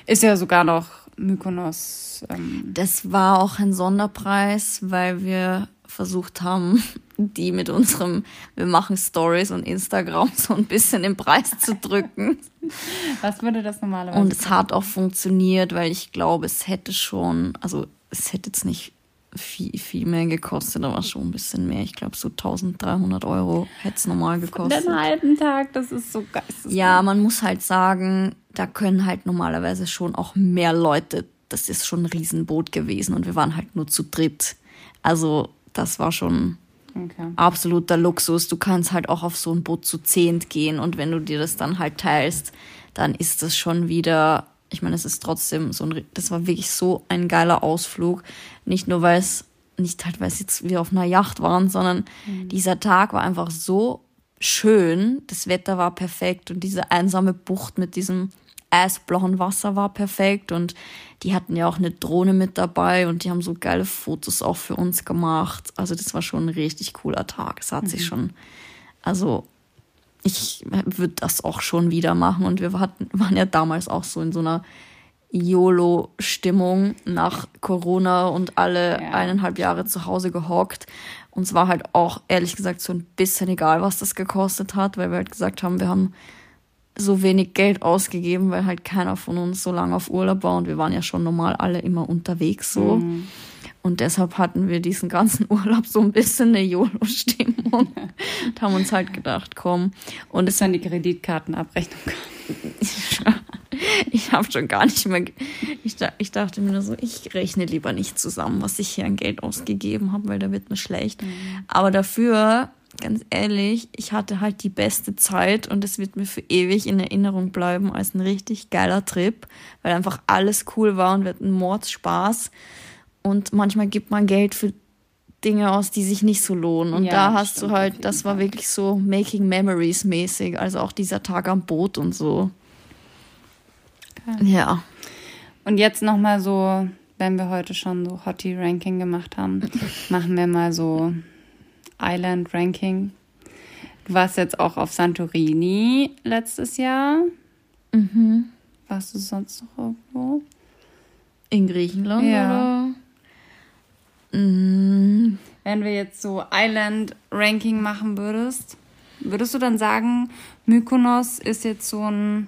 A: Ist ja sogar noch Mykonos. Ähm,
B: Das war auch ein Sonderpreis, weil wir versucht haben, die mit unserem, wir machen Stories und Instagram so ein bisschen den Preis zu drücken.
A: was würde das normalerweise
B: Und es hat auch funktioniert, weil ich glaube, es hätte schon, also es hätte jetzt nicht viel, viel mehr gekostet, aber schon ein bisschen mehr. Ich glaube, so 1300 Euro hätte es normal gekostet.
A: Den halben Tag, das ist so geisteskrank.
B: Ja, man muss halt sagen, da können halt normalerweise schon auch mehr Leute, das ist schon ein Riesenboot gewesen und wir waren halt nur zu dritt. Also das war schon
A: Okay.
B: absoluter Luxus. Du kannst halt auch auf so ein Boot zu zehnt gehen und wenn du dir das dann halt teilst, dann ist das schon wieder ich meine, es ist trotzdem so ein, das war wirklich so ein geiler Ausflug. Nicht nur, weil es, nicht halt, weil es jetzt wir auf einer Yacht waren, sondern mhm. dieser Tag war einfach so schön. Das Wetter war perfekt und diese einsame Bucht mit diesem eisblauen Wasser war perfekt und die hatten ja auch eine Drohne mit dabei und die haben so geile Fotos auch für uns gemacht. Also das war schon ein richtig cooler Tag. Es hat mhm. sich schon, also ich würde das auch schon wieder machen und wir hatten, waren ja damals auch so in so einer YOLO-Stimmung nach Corona und alle ja. eineinhalb Jahre zu Hause gehockt. Uns war halt auch ehrlich gesagt so ein bisschen egal, was das gekostet hat, weil wir halt gesagt haben, wir haben so wenig Geld ausgegeben, weil halt keiner von uns so lange auf Urlaub war und wir waren ja schon normal alle immer unterwegs so. Mhm. Und deshalb hatten wir diesen ganzen Urlaub so ein bisschen eine YOLO-Stimmung und haben uns halt gedacht, komm. Und
A: es dann die Kreditkartenabrechnung
B: ich habe schon gar nicht mehr. Ich, ich, dachte mir nur so, ich rechne lieber nicht zusammen, was ich hier an Geld ausgegeben habe, weil da wird mir schlecht. Mhm. Aber dafür ganz ehrlich, ich hatte halt die beste Zeit und es wird mir für ewig in Erinnerung bleiben als ein richtig geiler Trip, weil einfach alles cool war und wir hatten Mordspaß. Und manchmal gibt man Geld für Dinge aus, die sich nicht so lohnen. Und ja, da hast du halt, das war wirklich so Making Memories mäßig, also auch dieser Tag am Boot und so.
A: Okay. Ja. Und jetzt nochmal so, wenn wir heute schon so Hottie Ranking gemacht haben, machen wir mal so Island Ranking. Du warst jetzt auch auf Santorini letztes Jahr. Mhm. Warst du sonst noch irgendwo?
B: In Griechenland ja.
A: oder? Mhm. Wenn wir jetzt so Island Ranking machen würdest, würdest du dann sagen, Mykonos ist jetzt so ein.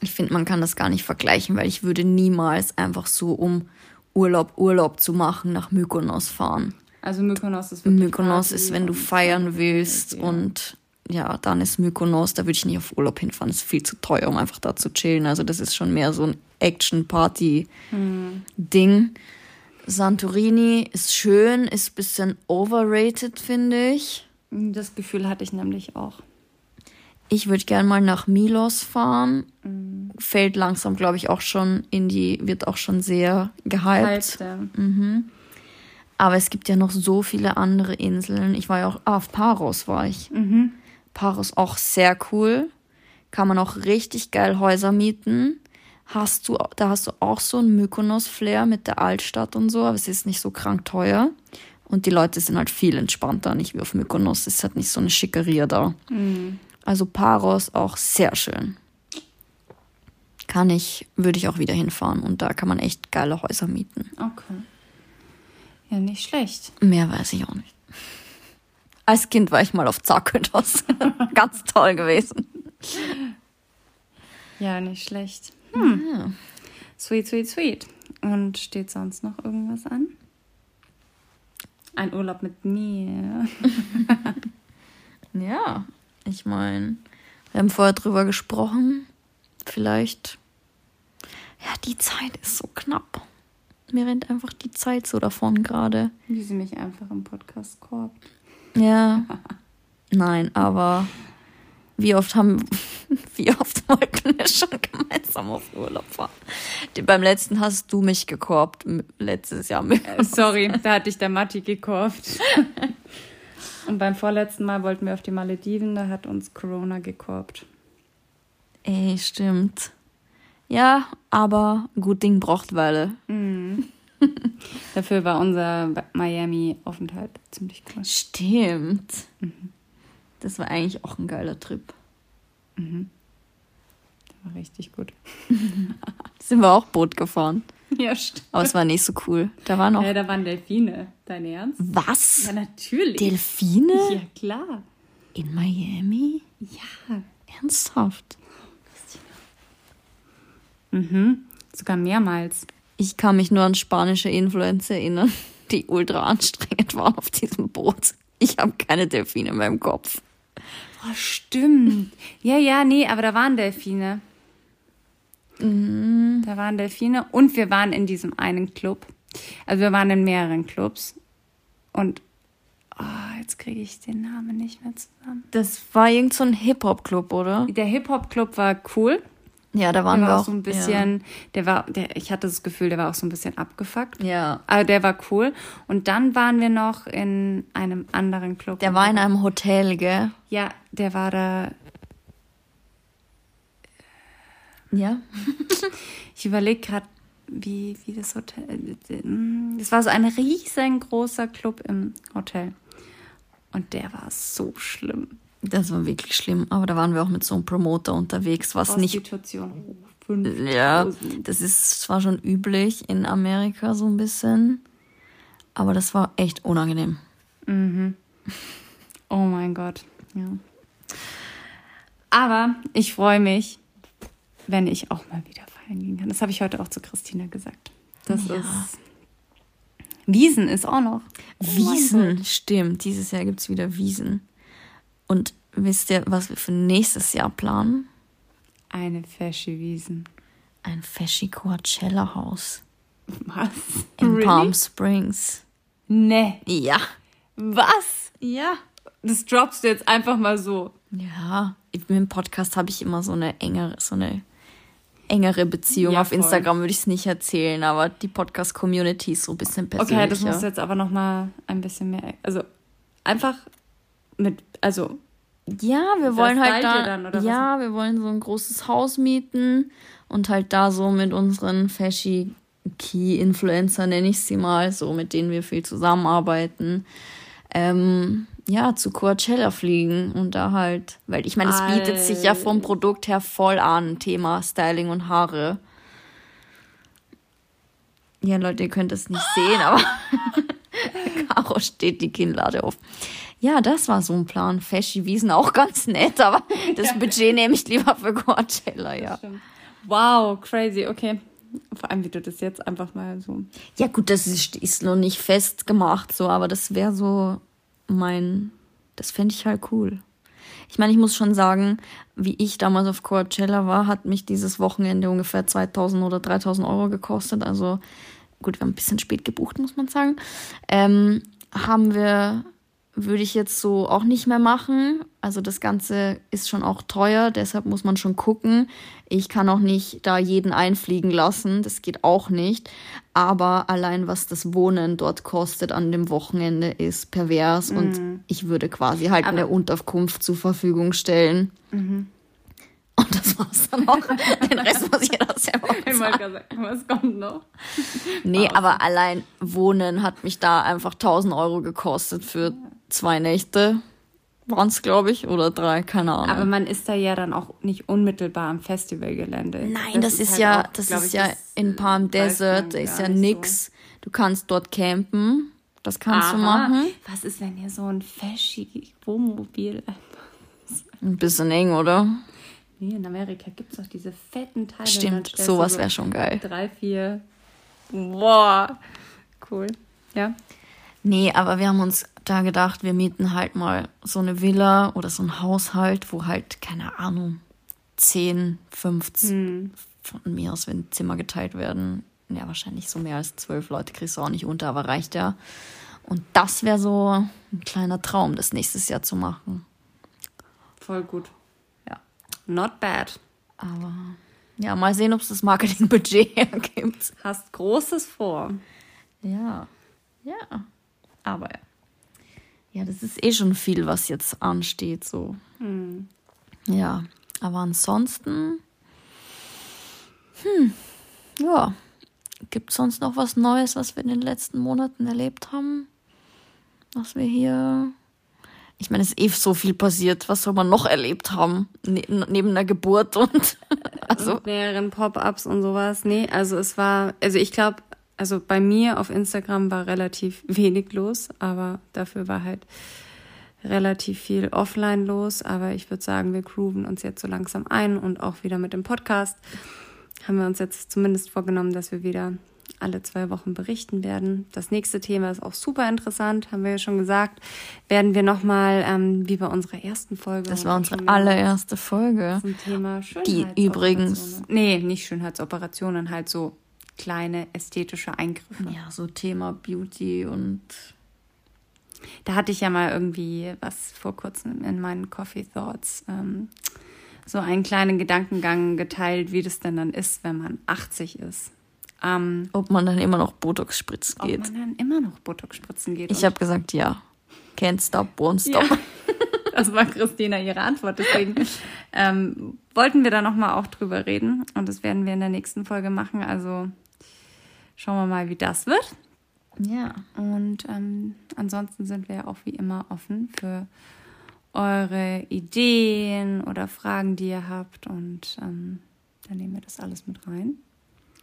B: Ich finde, man kann das gar nicht vergleichen, weil ich würde niemals einfach so, um Urlaub, Urlaub zu machen, nach Mykonos fahren. Also Mykonos ist wirklich Mykonos ist, wenn du feiern willst ja. und ja, dann ist Mykonos, da würde ich nicht auf Urlaub hinfahren. Das ist viel zu teuer, um einfach da zu chillen. Also das ist schon mehr so ein Action-Party-Ding. Hm. Santorini ist schön, ist ein bisschen overrated, finde ich.
A: Das Gefühl hatte ich nämlich auch.
B: Ich würde gerne mal nach Milos fahren. Mhm. Fällt langsam, glaube ich, auch schon in die, wird auch schon sehr gehypt. Hyped, ja. mhm. Aber es gibt ja noch so viele andere Inseln. Ich war ja auch, ah, auf Paros war ich. Mhm. Paros auch sehr cool. Kann man auch richtig geil Häuser mieten. Hast du, da hast du auch so ein Mykonos-Flair mit der Altstadt und so, aber es ist nicht so krank teuer. Und die Leute sind halt viel entspannter, nicht wie auf Mykonos. Es ist halt nicht so eine Schickeria da. Mhm. Also Paros auch sehr schön. Kann ich, würde ich auch wieder hinfahren. Und da kann man echt geile Häuser mieten.
A: Okay. Ja, nicht schlecht.
B: Mehr weiß ich auch nicht. Als Kind war ich mal auf Zakynthos. Ganz toll gewesen.
A: Ja, nicht schlecht. Hm. Ja. Sweet, sweet, sweet. Und steht sonst noch irgendwas an? Ein Urlaub mit mir.
B: ja, ich meine, wir haben vorher drüber gesprochen. Vielleicht. Ja, die Zeit ist so knapp. Mir rennt einfach die Zeit so davon gerade.
A: Wie sie mich einfach im Podcast korbt.
B: Ja. Nein, aber wie oft haben, wie oft wollten wir schon gemeinsam auf Urlaub fahren? Beim letzten hast du mich gekorbt, letztes Jahr.
A: Äh, sorry, da hatte ich der Matti gekorbt. Und beim vorletzten Mal wollten wir auf die Malediven, da hat uns Corona gekorbt.
B: Ey, stimmt. Ja, aber gut Ding braucht Weile. Mhm.
A: Dafür war unser Miami-Aufenthalt ziemlich cool.
B: Stimmt. Mhm. Das war eigentlich auch ein geiler Trip.
A: Mhm. Der war richtig gut.
B: Sind wir auch Boot gefahren.
A: Ja, stimmt.
B: Aber es war nicht so cool. Da waren noch.
A: Ja, da waren Delfine. Dein Ernst?
B: Was?
A: Ja, natürlich.
B: Delfine?
A: Ja, klar.
B: In Miami?
A: Ja.
B: Ernsthaft?
A: Mhm. Sogar mehrmals.
B: Ich kann mich nur an spanische Influencer erinnern, die ultra anstrengend waren auf diesem Boot. Ich habe keine Delfine in meinem Kopf.
A: Oh, stimmt. Ja, ja, nee, aber da waren Delfine. Mhm. Da waren Delfine und wir waren in diesem einen Club. Also wir waren in mehreren Clubs. Und oh, jetzt kriege ich den Namen nicht mehr zusammen.
B: Das war irgend so ein Hip-Hop-Club, oder?
A: Der Hip-Hop-Club war cool.
B: Ja, da
A: waren
B: wir
A: war
B: auch.
A: so ein bisschen, ja. der war, der, ich hatte das Gefühl, der war auch so ein bisschen abgefuckt.
B: Ja.
A: Aber der war cool. Und dann waren wir noch in einem anderen Club.
B: Der war in einem Hotel, gell?
A: Ja, der war da.
B: Ja.
A: ich überlege gerade, wie, wie das Hotel. Das war so ein riesengroßer Club im Hotel. Und der war so schlimm.
B: Das war wirklich schlimm. Aber da waren wir auch mit so einem Promoter unterwegs, was nicht. Ja, das ist zwar schon üblich in Amerika so ein bisschen, aber das war echt unangenehm.
A: Mhm. Oh mein Gott, ja. Aber ich freue mich, wenn ich auch mal wieder feiern gehen kann. Das habe ich heute auch zu Christina gesagt. Das ja. ist. Wiesen ist auch noch.
B: Oh Wiesen, stimmt. Dieses Jahr gibt es wieder Wiesen. Und wisst ihr, was wir für nächstes Jahr planen?
A: Eine Fesche Wiesen.
B: Ein Feschi Coachella Haus.
A: Was?
B: In really? Palm Springs.
A: Nee.
B: Ja.
A: Was?
B: Ja.
A: Das droppst du jetzt einfach mal so.
B: Ja. Mit dem Podcast habe ich immer so eine engere, so eine engere Beziehung. Ja, Auf Instagram würde ich es nicht erzählen, aber die Podcast-Community ist so ein bisschen
A: persönlicher. Okay, das muss jetzt aber noch mal ein bisschen mehr, also einfach mit, also
B: ja, wir wollen halt da, dann, ja, was? wir wollen so ein großes Haus mieten und halt da so mit unseren Fashy Key Influencer nenne ich sie mal, so mit denen wir viel zusammenarbeiten, ähm, ja, zu Coachella fliegen und da halt, weil ich meine, es bietet sich ja vom Produkt her voll an, Thema Styling und Haare. Ja, Leute, ihr könnt es nicht sehen, aber Caro steht die Kinnlade auf. Ja, das war so ein Plan. Feschi Wiesen auch ganz nett, aber das. Budget nehme ich lieber für Coachella, ja.
A: Wow, crazy, okay. Vor allem, wie du das jetzt einfach mal so.
B: Ja, gut, das ist, ist noch nicht festgemacht, so, aber das wäre so mein. Das fände ich halt cool. Ich meine, ich muss schon sagen, wie ich damals auf Coachella war, hat mich dieses Wochenende ungefähr 2000 oder 3000 Euro gekostet. Also, gut, wir haben ein bisschen spät gebucht, muss man sagen. Ähm, haben wir würde ich jetzt so auch nicht mehr machen. Also das Ganze ist schon auch teuer, deshalb muss man schon gucken. Ich kann auch nicht da jeden einfliegen lassen, das geht auch nicht. Aber allein was das Wohnen dort kostet an dem Wochenende ist pervers mhm. und ich würde quasi halt Aber eine Unterkunft zur Verfügung stellen. Mhm. Und das war's dann auch. Den Rest muss jeder selber bezahlen. Was kommt noch? Nee, aber allein Wohnen hat mich da einfach 1000 Euro gekostet für zwei Nächte waren es, glaube ich, oder drei, keine Ahnung.
A: Aber man ist da ja dann auch nicht unmittelbar am Festivalgelände.
B: Nein, das, das ist, ist halt ja, auch, das ist ja in Palm Desert, da ist ja nix. So. Du kannst dort campen, das kannst Aha. du machen.
A: Was ist, wenn ihr so ein fashy Wohnmobil
B: Ein bisschen eng, oder?
A: Nee, in Amerika gibt es auch diese fetten Teile.
B: Stimmt, sowas wäre schon geil.
A: Drei, vier. Boah. Cool. Ja.
B: Nee, aber wir haben uns da gedacht, wir mieten halt mal so eine Villa oder so ein Haushalt, wo halt, keine Ahnung, 10, 15 hm. von mir aus, wenn Zimmer geteilt werden. Ja, wahrscheinlich so mehr als zwölf Leute kriegst du auch nicht unter, aber reicht ja. Und das wäre so ein kleiner Traum, das nächstes Jahr zu machen.
A: Voll gut.
B: Ja.
A: Not bad.
B: Aber ja, mal sehen, ob es das Marketingbudget hergibt.
A: Hast Großes vor.
B: Ja. Ja. Aber ja. Ja, das ist eh schon viel, was jetzt ansteht, so.
A: Hm.
B: Ja, aber ansonsten, hm, ja, gibt es sonst noch was Neues, was wir in den letzten Monaten erlebt haben? Was wir hier. Ich meine, es ist eh so viel passiert. Was soll man noch erlebt haben? Ne neben der Geburt und.
A: also. Und mehreren Pop-ups und sowas. Nee, also es war. Also ich glaube, also bei mir auf Instagram war relativ wenig los, aber dafür war halt relativ viel offline los. Aber ich würde sagen, wir grooven uns jetzt so langsam ein und auch wieder mit dem Podcast haben wir uns jetzt zumindest vorgenommen, dass wir wieder alle zwei Wochen berichten werden. Das nächste Thema ist auch super interessant, haben wir ja schon gesagt. Werden wir nochmal, ähm, wie bei unserer ersten Folge.
B: Das war unsere allererste Folge.
A: Zum Thema
B: Die übrigens.
A: Nee, nicht Schönheitsoperationen, halt so kleine ästhetische Eingriffe.
B: Ja, so Thema Beauty und.
A: Da hatte ich ja mal irgendwie was vor kurzem in meinen Coffee Thoughts ähm, so einen kleinen Gedankengang geteilt, wie das denn dann ist, wenn man 80 ist. Ähm,
B: Ob man dann immer noch Botox spritzen
A: ob
B: geht.
A: man dann immer noch Botox spritzen geht.
B: Ich habe gesagt, ja. Can't stop, won't stop.
A: Ja. Das war Christina ihre Antwort. Deswegen ähm, wollten wir da nochmal auch drüber reden. Und das werden wir in der nächsten Folge machen. Also schauen wir mal, wie das wird.
B: Ja.
A: Und ähm, ansonsten sind wir ja auch wie immer offen für eure Ideen oder Fragen, die ihr habt. Und ähm, dann nehmen wir das alles mit rein.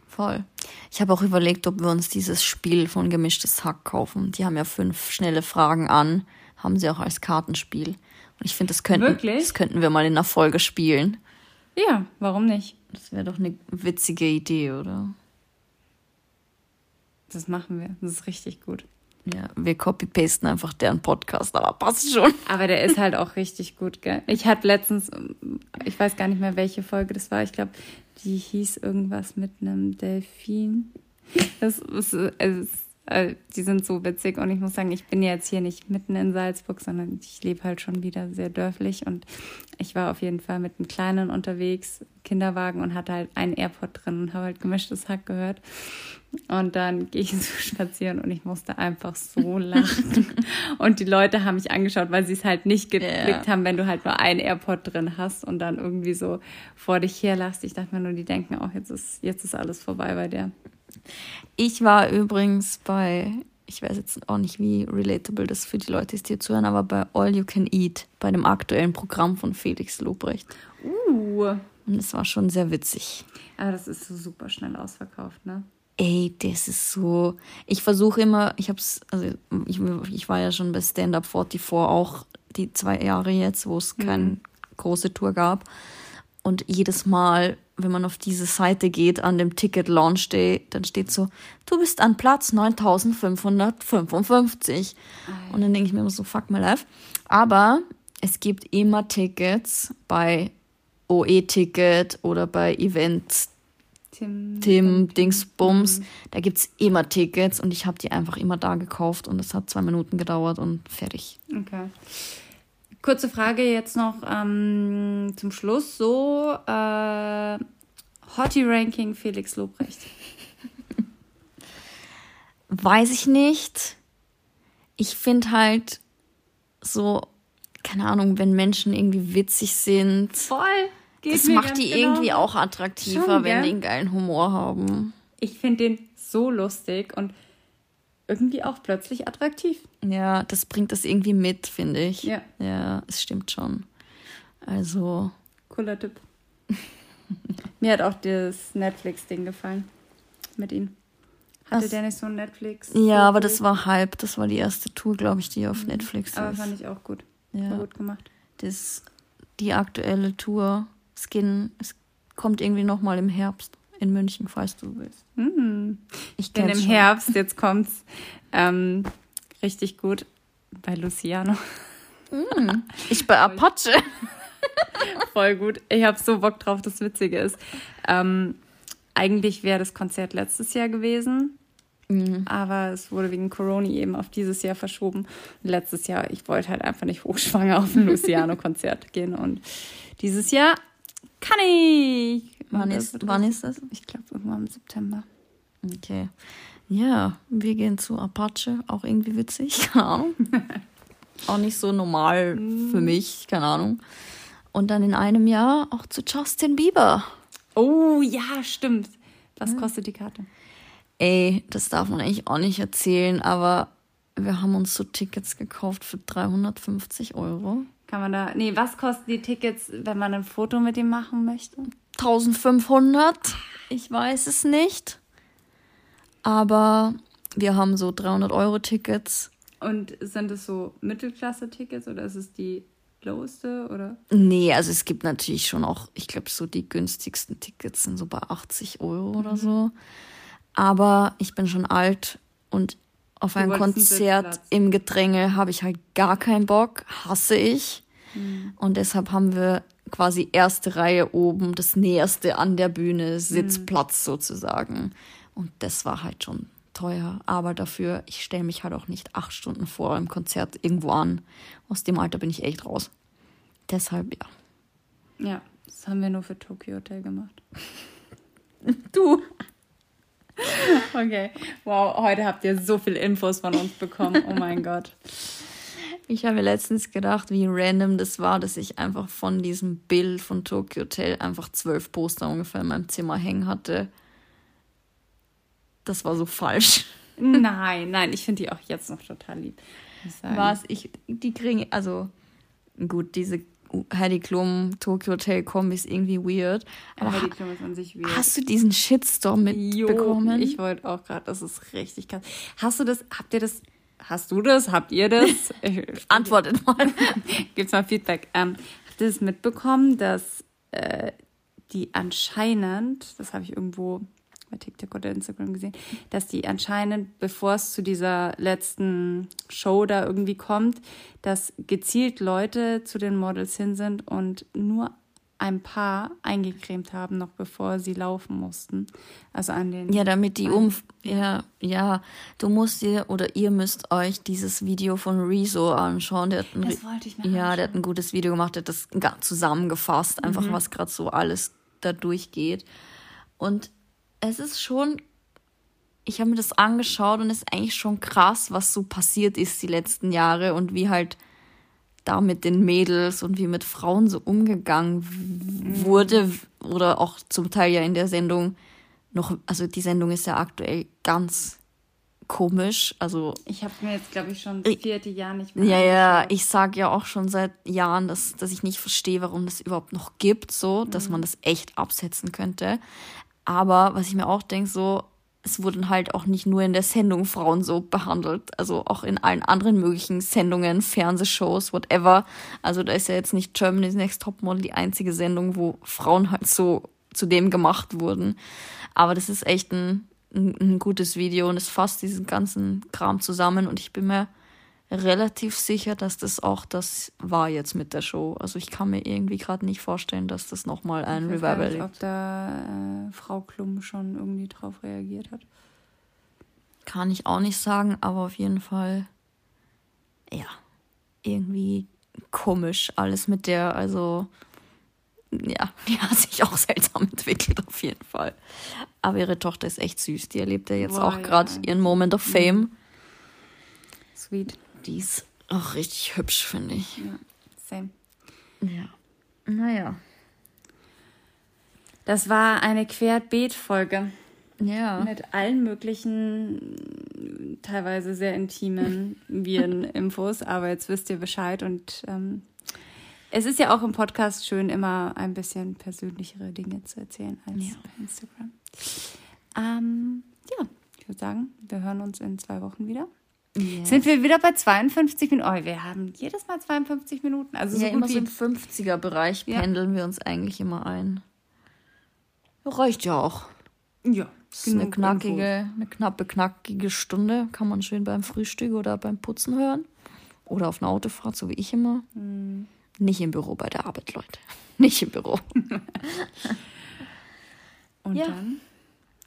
B: Voll. Ich habe auch überlegt, ob wir uns dieses Spiel von Gemischtes Hack kaufen. Die haben ja fünf schnelle Fragen an. Haben sie auch als Kartenspiel. Und ich finde, das könnten,
A: Wirklich?
B: das könnten wir mal in einer Folge spielen.
A: Ja, warum nicht?
B: Das wäre doch eine witzige Idee, oder?
A: Das machen wir. Das ist richtig gut.
B: Ja, wir copy-pasten einfach deren Podcast, aber passt schon.
A: Aber der ist halt auch richtig gut, gell? Ich hatte letztens, ich weiß gar nicht mehr, welche Folge das war. Ich glaube, die hieß irgendwas mit einem Delfin. Das ist, es, äh, die sind so witzig und ich muss sagen, ich bin jetzt hier nicht mitten in Salzburg, sondern ich lebe halt schon wieder sehr dörflich und ich war auf jeden Fall mit einem Kleinen unterwegs, Kinderwagen und hatte halt einen Airpod drin und habe halt gemischtes Hack gehört. Und dann gehe ich so spazieren und ich musste einfach so lachen. Und die Leute haben mich angeschaut, weil sie es halt nicht geblickt
B: Ja.
A: haben, wenn du halt nur einen AirPod drin hast und dann irgendwie so vor dich herlachst. Ich dachte mir nur, die denken auch, jetzt ist, jetzt ist alles vorbei bei der.
B: Ich war übrigens bei, ich weiß jetzt auch nicht, wie relatable das für die Leute ist, die hier zuhören, aber bei All You Can Eat, bei dem aktuellen Programm von Felix Lobrecht.
A: Uh.
B: Und es war schon sehr witzig.
A: Aber das ist so super schnell ausverkauft, ne?
B: Ey, das ist so. Ich versuche immer, ich hab's, also ich, ich war ja schon bei Stand Up 44 auch die zwei Jahre jetzt, wo es keine große Tour gab. Und jedes Mal, wenn man auf diese Seite geht, an dem Ticket Launch Day, dann steht so, du bist an Platz 9555. Und dann denke ich mir immer so, fuck my life. Aber es gibt immer Tickets bei OE-Ticket oder bei Events
A: Tim.
B: Tim Dingsbums. Da gibt's immer Tickets und ich habe die einfach immer da gekauft und es hat zwei Minuten gedauert und fertig.
A: Okay. Kurze Frage jetzt noch ähm, zum Schluss. So, äh, Hottie-Ranking Felix Lobrecht.
B: Weiß ich nicht. Ich finde halt so, keine Ahnung, wenn Menschen irgendwie witzig sind,
A: Voll. Geht
B: das macht die
A: genau.
B: irgendwie auch attraktiver,
A: Schon,
B: wenn
A: gell?
B: die einen geilen Humor haben.
A: Ich finde den so lustig und irgendwie auch plötzlich attraktiv.
B: Ja, das bringt das irgendwie mit, finde ich.
A: Ja.
B: Ja, es stimmt schon. Also,
A: Cooler Tipp. Mir hat auch das Netflix-Ding gefallen. Mit ihm. Hatte
B: Was?
A: der nicht so ein Netflix?
B: ja, aber das war halb. Das war die erste Tour, glaube ich, die auf Netflix
A: Mhm. Aber
B: ist.
A: fand ich auch gut. War
B: Ja.
A: gut gemacht.
B: Das, die aktuelle Tour Skin, es kommt irgendwie nochmal im Herbst in München, falls du willst.
A: Mhm.
B: Ich kenn's
A: im
B: schon.
A: Herbst, jetzt kommt's ähm, richtig gut bei Luciano.
B: Ich bei Apache.
A: Voll gut. Ich habe so Bock drauf, das Witzige ist. Ähm, eigentlich wäre das Konzert letztes Jahr gewesen, aber es wurde wegen Corona eben auf dieses Jahr verschoben. Letztes Jahr, ich wollte halt einfach nicht hochschwanger auf ein Luciano-Konzert gehen und dieses Jahr kann ich.
B: Wann ist, wann ist das?
A: Ich glaube irgendwann im September.
B: Okay. Ja, wir gehen zu Apache, auch irgendwie witzig, keine Ahnung. auch nicht so normal für mich, keine Ahnung. Und dann in einem Jahr auch zu Justin Bieber.
A: Oh ja, stimmt. Was kostet die Karte?
B: Ey, das darf man eigentlich auch nicht erzählen, aber wir haben uns so Tickets gekauft für 350 Euro.
A: Kann man da. Nee, was kosten die Tickets, wenn man ein Foto mit ihm machen möchte?
B: 1500, ich weiß es nicht. Aber wir haben so 300 Euro Tickets.
A: Und sind es so Mittelklasse-Tickets oder ist es die loweste oder?
B: Nee, also es gibt natürlich schon auch, ich glaube, so die günstigsten Tickets sind so bei 80 Euro oder so. Aber ich bin schon alt und auf ein Konzert im Gedränge habe ich halt gar keinen Bock, hasse ich.
A: Mhm.
B: Und deshalb haben wir quasi erste Reihe oben, das näherste an der Bühne, Sitzplatz sozusagen. Und das war halt schon teuer. Aber dafür, ich stelle mich halt auch nicht acht Stunden vor im Konzert irgendwo an. Aus dem Alter bin ich echt raus. Deshalb, ja.
A: Ja, Das haben wir nur für Tokyo Hotel gemacht.
B: Du.
A: Okay. Wow, heute habt ihr so viel Infos von uns bekommen. Oh mein Gott.
B: Ich habe letztens gedacht, wie random das war, dass ich einfach von diesem Bild von Tokyo Hotel einfach zwölf Poster ungefähr in meinem Zimmer hängen hatte. Das war so falsch.
A: Nein, nein, ich finde die auch jetzt noch total lieb.
B: Was? Ich, die kriegen, also gut, diese Heidi Klum Tokyo Hotel Kombi ist irgendwie weird. Aber
A: Heidi Klum ist an sich weird.
B: Hast du diesen Shitstorm mitbekommen?
A: Jo, ich wollte auch gerade, das ist richtig krass. Hast du das, habt ihr das, hast du das, habt ihr das?
B: Antwortet mal.
A: Gibt's mal Feedback. Ähm, habt ihr das mitbekommen, dass äh, die anscheinend, das habe ich irgendwo bei TikTok oder Instagram gesehen, dass die anscheinend, bevor es zu dieser letzten Show da irgendwie kommt, dass gezielt Leute zu den Models hin sind und nur ein paar eingecremt haben, noch bevor sie laufen mussten. Also an den.
B: Ja, damit die um. Ja, ja. Du musst dir oder ihr müsst euch dieses Video von Rezo anschauen. Der hat ein,
A: Das wollte ich mir
B: Ja,
A: anschauen.
B: der hat ein gutes Video gemacht, der hat das zusammengefasst, einfach
A: Mhm.
B: was gerade so alles da durchgeht. Und es ist schon. Ich habe mir das angeschaut und es ist eigentlich schon krass, was so passiert ist die letzten Jahre und wie halt da mit den Mädels und wie mit Frauen so umgegangen w- wurde oder auch zum Teil ja in der Sendung noch, also die Sendung ist ja aktuell ganz komisch, also
A: Ich habe mir jetzt, glaube ich, schon das vierte Jahr nicht mehr
B: ja, ja, ich sag ja auch schon seit Jahren, dass, dass ich nicht verstehe, warum das überhaupt noch gibt, so, dass man das echt absetzen könnte. Aber was ich mir auch denke, so, es wurden halt auch nicht nur in der Sendung Frauen so behandelt, also auch in allen anderen möglichen Sendungen, Fernsehshows, whatever. Also da ist ja jetzt nicht Germany's Next Topmodel die einzige Sendung, wo Frauen halt so zu dem gemacht wurden. Aber das ist echt ein, ein, ein gutes Video und es fasst diesen ganzen Kram zusammen und ich bin mir relativ sicher, dass das auch das war jetzt mit der Show. Also ich kann mir irgendwie gerade nicht vorstellen, dass das nochmal ein
A: Ich
B: Revival
A: nicht,
B: gibt.
A: ob da äh, Frau Klum schon irgendwie drauf reagiert hat.
B: Kann ich auch nicht sagen, aber auf jeden Fall, ja, irgendwie komisch alles mit der, also ja, die hat sich auch seltsam entwickelt auf jeden Fall. Aber ihre Tochter ist echt süß. Die erlebt ja jetzt
A: Boah,
B: auch
A: ja.
B: gerade ihren Moment of Fame.
A: Sweet.
B: Die ist auch richtig hübsch, finde ich.
A: Ja, same.
B: Ja. Naja.
A: Das war eine Querbeet-Folge
B: Ja.
A: mit allen möglichen, teilweise sehr intimen Viren-Infos, aber jetzt wisst ihr Bescheid und ähm, es ist ja auch im Podcast schön, immer ein bisschen persönlichere Dinge zu erzählen als
B: Ja.
A: bei Instagram. Ähm, ja, ich würde sagen, wir hören uns in zwei Wochen wieder.
B: Ja.
A: Sind wir wieder bei 52 Minuten? Oh, wir haben jedes Mal 52 Minuten. Also so
B: ja, immer so im 50er-Bereich
A: Ja.
B: pendeln wir uns eigentlich immer ein. Reicht ja auch.
A: ja,
B: Das ist eine knackige, eine knappe, knackige Stunde. Kann man schön beim Frühstück oder beim Putzen hören. Oder auf einer Autofahrt, so wie ich immer.
A: Hm.
B: Nicht im Büro bei der Arbeit, Leute. Nicht im Büro.
A: Und
B: Ja.
A: dann?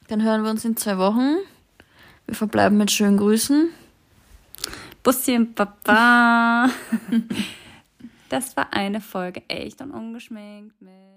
B: Dann hören wir uns in zwei Wochen. Wir verbleiben mit schönen Grüßen.
A: Busschen, Papa. das war eine Folge echt und ungeschminkt mit